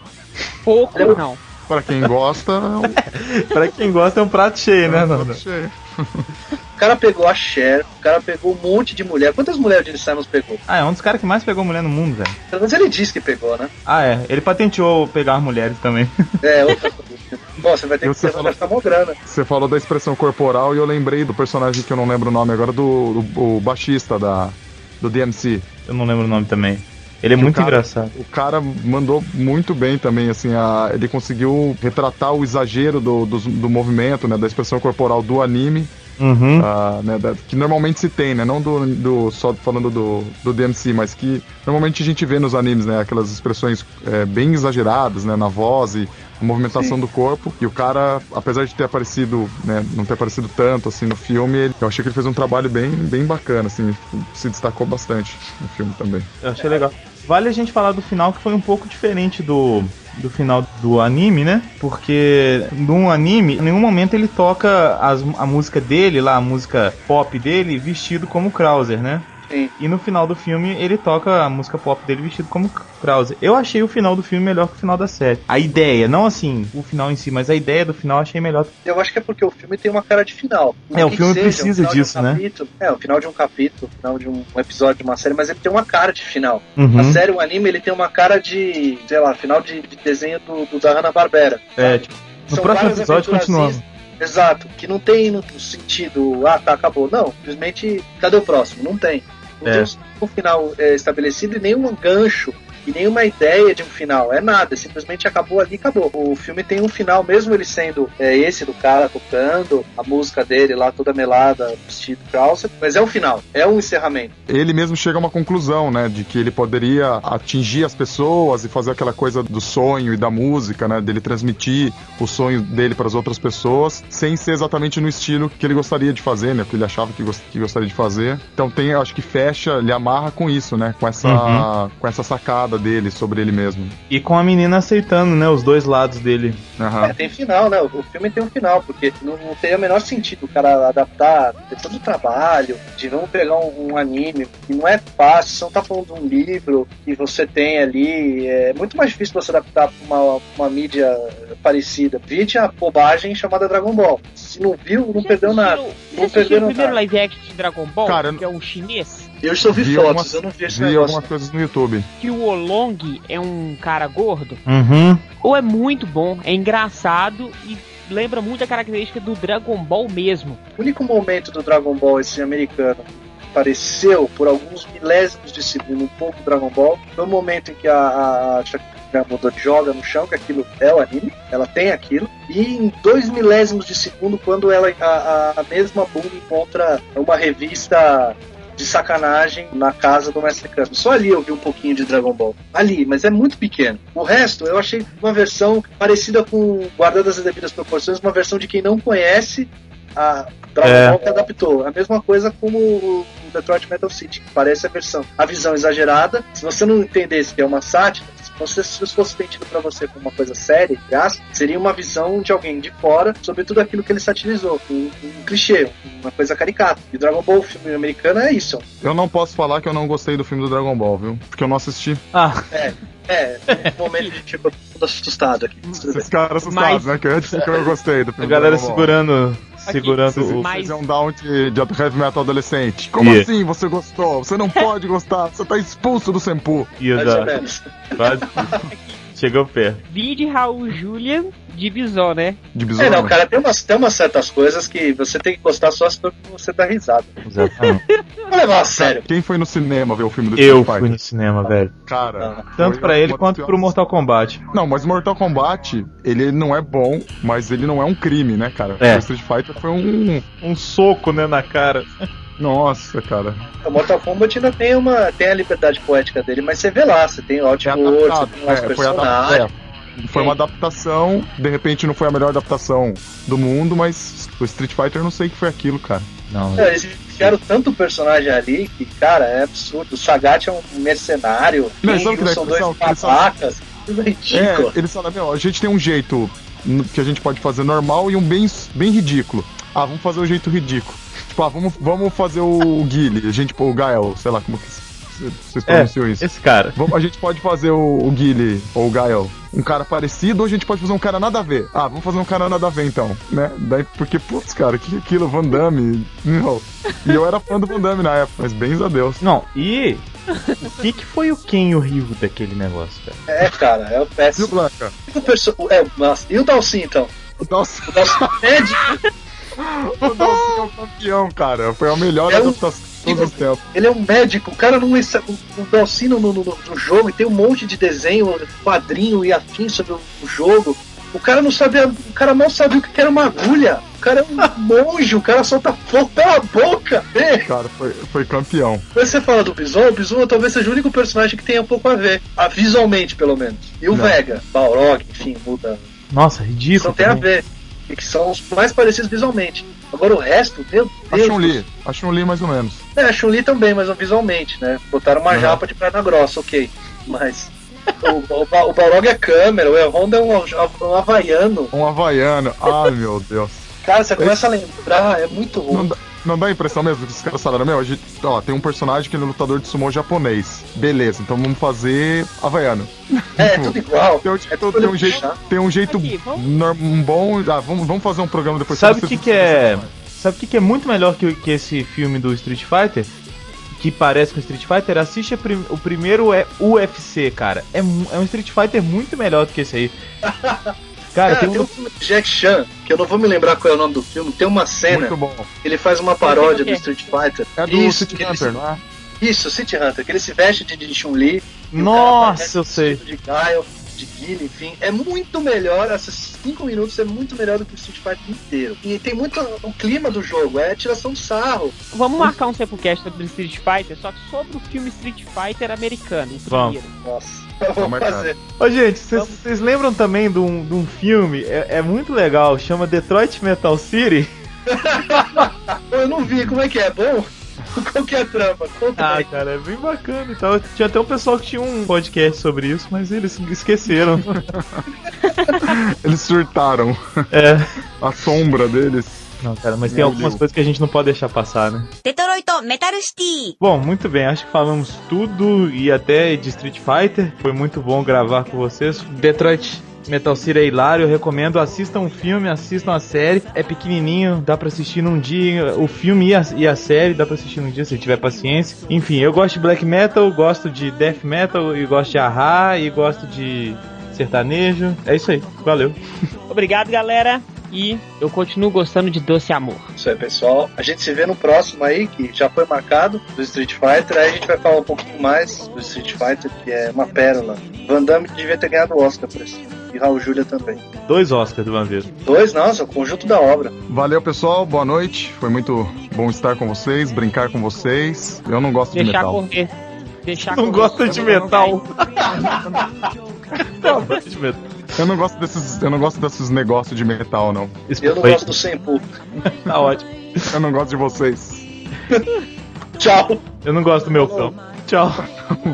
Pouco Ele é- não. Pra quem gosta, é um [laughs] pra quem gosta é um prato cheio, né, Nanda? cheio. O cara pegou a Cher, o cara pegou um monte de mulher. Quantas mulheres o Gene Simons pegou? Ah, é um dos caras que mais pegou mulher no mundo, velho. Pelo menos ele disse que pegou, né? Ah, é. Ele patenteou pegar mulheres também. É, outra coisa. [laughs] Bom, você vai ter que você falou- gastar mó grana. Você falou da expressão corporal e eu lembrei do personagem que eu não lembro o nome agora, do, do o baixista da, do DMC. Eu não lembro o nome também. Ele é E o muito cara- engraçado. O cara mandou muito bem também, assim, a- ele conseguiu retratar o exagero do, do, do movimento, né, da expressão corporal do anime, Uhum. ah, né, da- que normalmente se tem, né, não do, do- só falando do, do DMC, mas que normalmente a gente vê nos animes, né, aquelas expressões é, bem exageradas, né, na voz e a movimentação do corpo, e o cara, apesar de ter aparecido, né, não ter aparecido tanto, assim, no filme, ele- eu achei que ele fez um trabalho bem, bem bacana, assim, se destacou bastante no filme também. Eu achei legal. Vale a gente falar do final que foi um pouco diferente do, do final do anime, né? Porque no anime, em nenhum momento ele toca as- a música dele, lá, a música pop dele, vestido como Krauser, né? Sim. E no final do filme ele toca a música pop dele vestido como Krauser. Eu achei o final do filme melhor que o final da série. A ideia, não assim, o final em si, mas a ideia do final eu achei melhor. Eu acho que é porque o filme tem uma cara de final. É, o filme seja, precisa final de um disso, né? capítulo- É, o final de um capítulo, o final de um episódio de uma série, mas ele tem uma cara de final. Uhum. A série, o anime, ele tem uma cara de, sei lá, final de, de desenho do, do da Hanna-Barbera. É, tipo, no São próximo episódio continuamos. Exato, que não tem no sentido, ah, tá, acabou. Não, simplesmente, cadê o próximo? Não tem. Não É. tem um final é, estabelecido e nenhum gancho e nenhuma ideia de um final. É nada, simplesmente acabou ali acabou. O filme tem um final, mesmo ele sendo é, esse do cara tocando, a música dele lá toda melada, vestido calça, mas é um final, é um encerramento. ele mesmo chega a uma conclusão, né, de que ele poderia atingir as pessoas e fazer aquela coisa do sonho e da música, né, dele transmitir o sonho dele para as outras pessoas, sem ser exatamente no estilo que ele gostaria de fazer, né, que ele achava que, gos- que gostaria de fazer. Então tem, eu acho que fecha, ele amarra com isso, né, com essa, Uhum. com essa sacada dele sobre ele mesmo. E com a menina aceitando, né, os dois lados dele. Aham. É, tem final, né? O filme tem um final, porque não, não teria o menor sentido o cara adaptar, ter todo o trabalho, de vamos pegar um, um anime, que não é fácil, você não tá falando de um livro que você tem ali, é muito mais difícil você adaptar pra uma, uma mídia parecida. Vide a bobagem chamada Dragon Ball. Se não viu, não Já perdeu nada. Não perderam o primeiro nada. live action de Dragon Ball? Cara, que é um chinês? Eu só vi, Vi fotos, algumas- eu não vi esse Vi negócio. algumas coisas no YouTube. Que o Olong é um cara gordo? Uhum. Ou é muito bom, é engraçado e lembra muito a característica do Dragon Ball mesmo. O único momento do Dragon Ball, esse americano, que pareceu por alguns milésimos de segundo um pouco Dragon Ball, foi o momento em que a, a, a Shakira mudou de joga no chão, que aquilo é o anime, ela tem aquilo, e em dois milésimos de segundo, quando ela a, a, a mesma Boom encontra uma revista de sacanagem na casa do Mestre Kami. Só ali eu vi um pouquinho de Dragon Ball. Ali, mas é muito pequeno. O resto eu achei uma versão parecida com, guardadas as devidas proporções, uma versão de quem não conhece a Dragon É. Ball que adaptou. A mesma coisa como o o Detroit Metal City, que parece a versão. A visão exagerada. Se você não entendesse que é uma sátira, você- se isso fosse vendido pra você como uma coisa séria, aspas, seria uma visão de alguém de fora sobre tudo aquilo que ele satirizou. Um, um clichê, uma coisa caricata. E Dragon Ball, o filme americano, é isso. Eu não posso falar que eu não gostei do filme do Dragon Ball, viu? Porque eu não assisti. Ah, É, no momento a gente ficou todo assustado aqui. Esses caras assustados, Mas- né? Que eu [laughs] disse que eu gostei do a filme galera do Dragon Ball. segurando. Segurando Vocês, o. Mas- é um down de, de heavy metal adolescente. Como Yeah. assim você gostou? Você não [laughs] pode gostar, você tá expulso do Sempu. Dar. menos. Quase. Chegou perto. Vide Raul Julian de Bison, né? De É, besouro. não, cara, tem umas, tem umas certas coisas que você tem que gostar só se você dá risada. Exatamente. Não levar a sério. Quem foi no cinema ver o filme do Eu Street fui Fighter? no cinema, velho. Cara, Tanto foi pra ele quanto pro Mortal Kombat. Não, mas Mortal Kombat, ele não é bom, mas ele não é um crime, né, cara? É. O Street Fighter foi um. Um soco, né, na cara. Nossa, cara. O Mortal Kombat ainda tem uma tem a liberdade poética dele, mas você vê lá, você tem É ótimo olho, você tem os É, foi, personagens. é, foi uma adaptação, de repente não foi a melhor adaptação do mundo, mas o Street Fighter eu não sei o que foi aquilo, cara. Não. É, eles enfiaram tanto personagem ali que, cara, é absurdo. O Sagat é um mercenário, sabe o que dá são dois babacas. Ridículo. É, eles falam, meu, a gente tem um jeito que a gente pode fazer normal e um bem, bem ridículo. Ah, vamos fazer o jeito ridículo. Tipo, ah, vamos, vamos fazer o Guile, a gente, o Gael, sei lá como que vocês É, pronunciam isso. esse cara. A gente pode fazer o, o Guile ou o Gael, um cara parecido, ou a gente pode fazer um cara nada a ver. Ah, vamos fazer um cara nada a ver então, né? Daí, porque, putz, cara, que aquilo, Van Damme, não. E eu era fã do Van Damme na época, mas bens a Deus. Não, e. O que, que foi o Ken e o Ryu daquele negócio, velho? É, cara, é o E o péssimo. Blanca? O perso- É, nossa, e o Dalsin, então? Nossa, O Dalsin é. [laughs] o é o campeão, cara. Foi a melhor É um- adaptação. todos os tempos. Ele é um médico, o cara não, é, dá auxílio no, no, no jogo e tem um monte de desenho, quadrinho e afim sobre o, o jogo. O cara não sabia, o cara não sabia o que era uma agulha. O cara é um [laughs] monge, o cara solta fogo pela boca. É. Cara, foi, foi campeão. Quando você fala do Bison, o Bison talvez seja o único personagem que tenha um pouco a ver, a, visualmente pelo menos. E o Não. Vega, Balrog, enfim, muda. Nossa, ridículo. Não tem a também. ver. E que são os mais parecidos visualmente. Agora o resto, meu A Deus. Chun-Li. A Chun-Li mais ou menos. É, a Chun-Li também, mas visualmente, né? Botaram uma Uhum. japa de perna grossa, ok. Mas. O, o, o Balrog é câmera, o Honda é um, um havaiano. Um havaiano. Ai, meu Deus. Cara, você começa a lembrar, é muito Não ruim. dá, não dá a impressão mesmo que os caras falaram, meu, a gente, ó, tem um personagem que ele é lutador de sumô japonês. Beleza, então vamos fazer havaiano. É, é tudo igual. Tem, um- É tem tudo um jeito, tem um jeito Aqui, vamos- um bom. Ah, vamos, vamos fazer um programa depois Sabe o que, que é. Sabe o que, que é muito melhor que, que esse filme do Street Fighter? Que parece com Street Fighter? Assiste a prim- o primeiro é UFC, cara. É, é um Street Fighter muito melhor do que esse aí. [laughs] Cara, Cara, tem tem um. um filme de Jack Chan, que eu não vou me lembrar qual é o nome do filme, tem uma cena, Muito bom. ele faz uma paródia do Street Fighter. É do Isso, City Hunter, se- não é? Isso, City Hunter, que ele se veste de, de Chun-Li. Nossa, eu sei. De Guile, de Guile, enfim. É muito melhor, esses 5 minutos é muito melhor do que o Street Fighter inteiro. E tem muito o clima do jogo, é tiração de sarro. Vamos marcar um Sepulcast sobre Street Fighter, só que sobre o filme Street Fighter americano, Vamos. Nossa, vou marcado. fazer. Ô, gente, vocês lembram também de um, de um filme? É, é muito legal, chama Detroit Metal City. [laughs] Eu não vi, como é que é? Bom? [laughs] Qual que é a trama? ah, cara, é bem bacana e tal. Tinha até um pessoal que tinha um podcast sobre isso, mas eles esqueceram. [laughs] eles surtaram. É. A sombra deles. Não, cara, mas Meu tem algumas Deus. coisas que a gente não pode deixar passar, né? Detroit Metal City! Bom, muito bem, acho que falamos tudo e até de Street Fighter. Foi muito bom gravar com vocês. Detroit, Metal City é hilário, eu recomendo. Assistam o filme, assistam a série. É pequenininho, dá pra assistir num dia. O filme e a, e a série dá pra assistir num dia se tiver paciência. Enfim, eu gosto de black metal, gosto de death metal, e gosto de ahá, e gosto de sertanejo. É isso aí, valeu. [laughs] Obrigado, galera. E eu continuo gostando de Doce Amor. Isso aí, pessoal. A gente se vê no próximo aí, que já foi marcado, do Street Fighter. Aí a gente vai falar um pouquinho mais do Street Fighter, que é uma pérola. Van Damme devia ter ganhado o Oscar por isso. E Raul Júlia também. Dois Oscars de uma vez. Dois, nossa, o conjunto da obra. Valeu, pessoal. Boa noite. Foi muito bom estar com vocês, brincar com vocês. Eu não gosto de Deixar metal. correr. Deixar Não correr. gosta de metal. [laughs] Não gosta de metal. Eu não gosto desses, eu não gosto desses negócios de metal, não. Eu não gosto do Senpu. Tá ótimo. Eu não gosto de vocês. Tchau. Eu não gosto do meu cão. Tchau.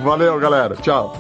Valeu, galera. Tchau.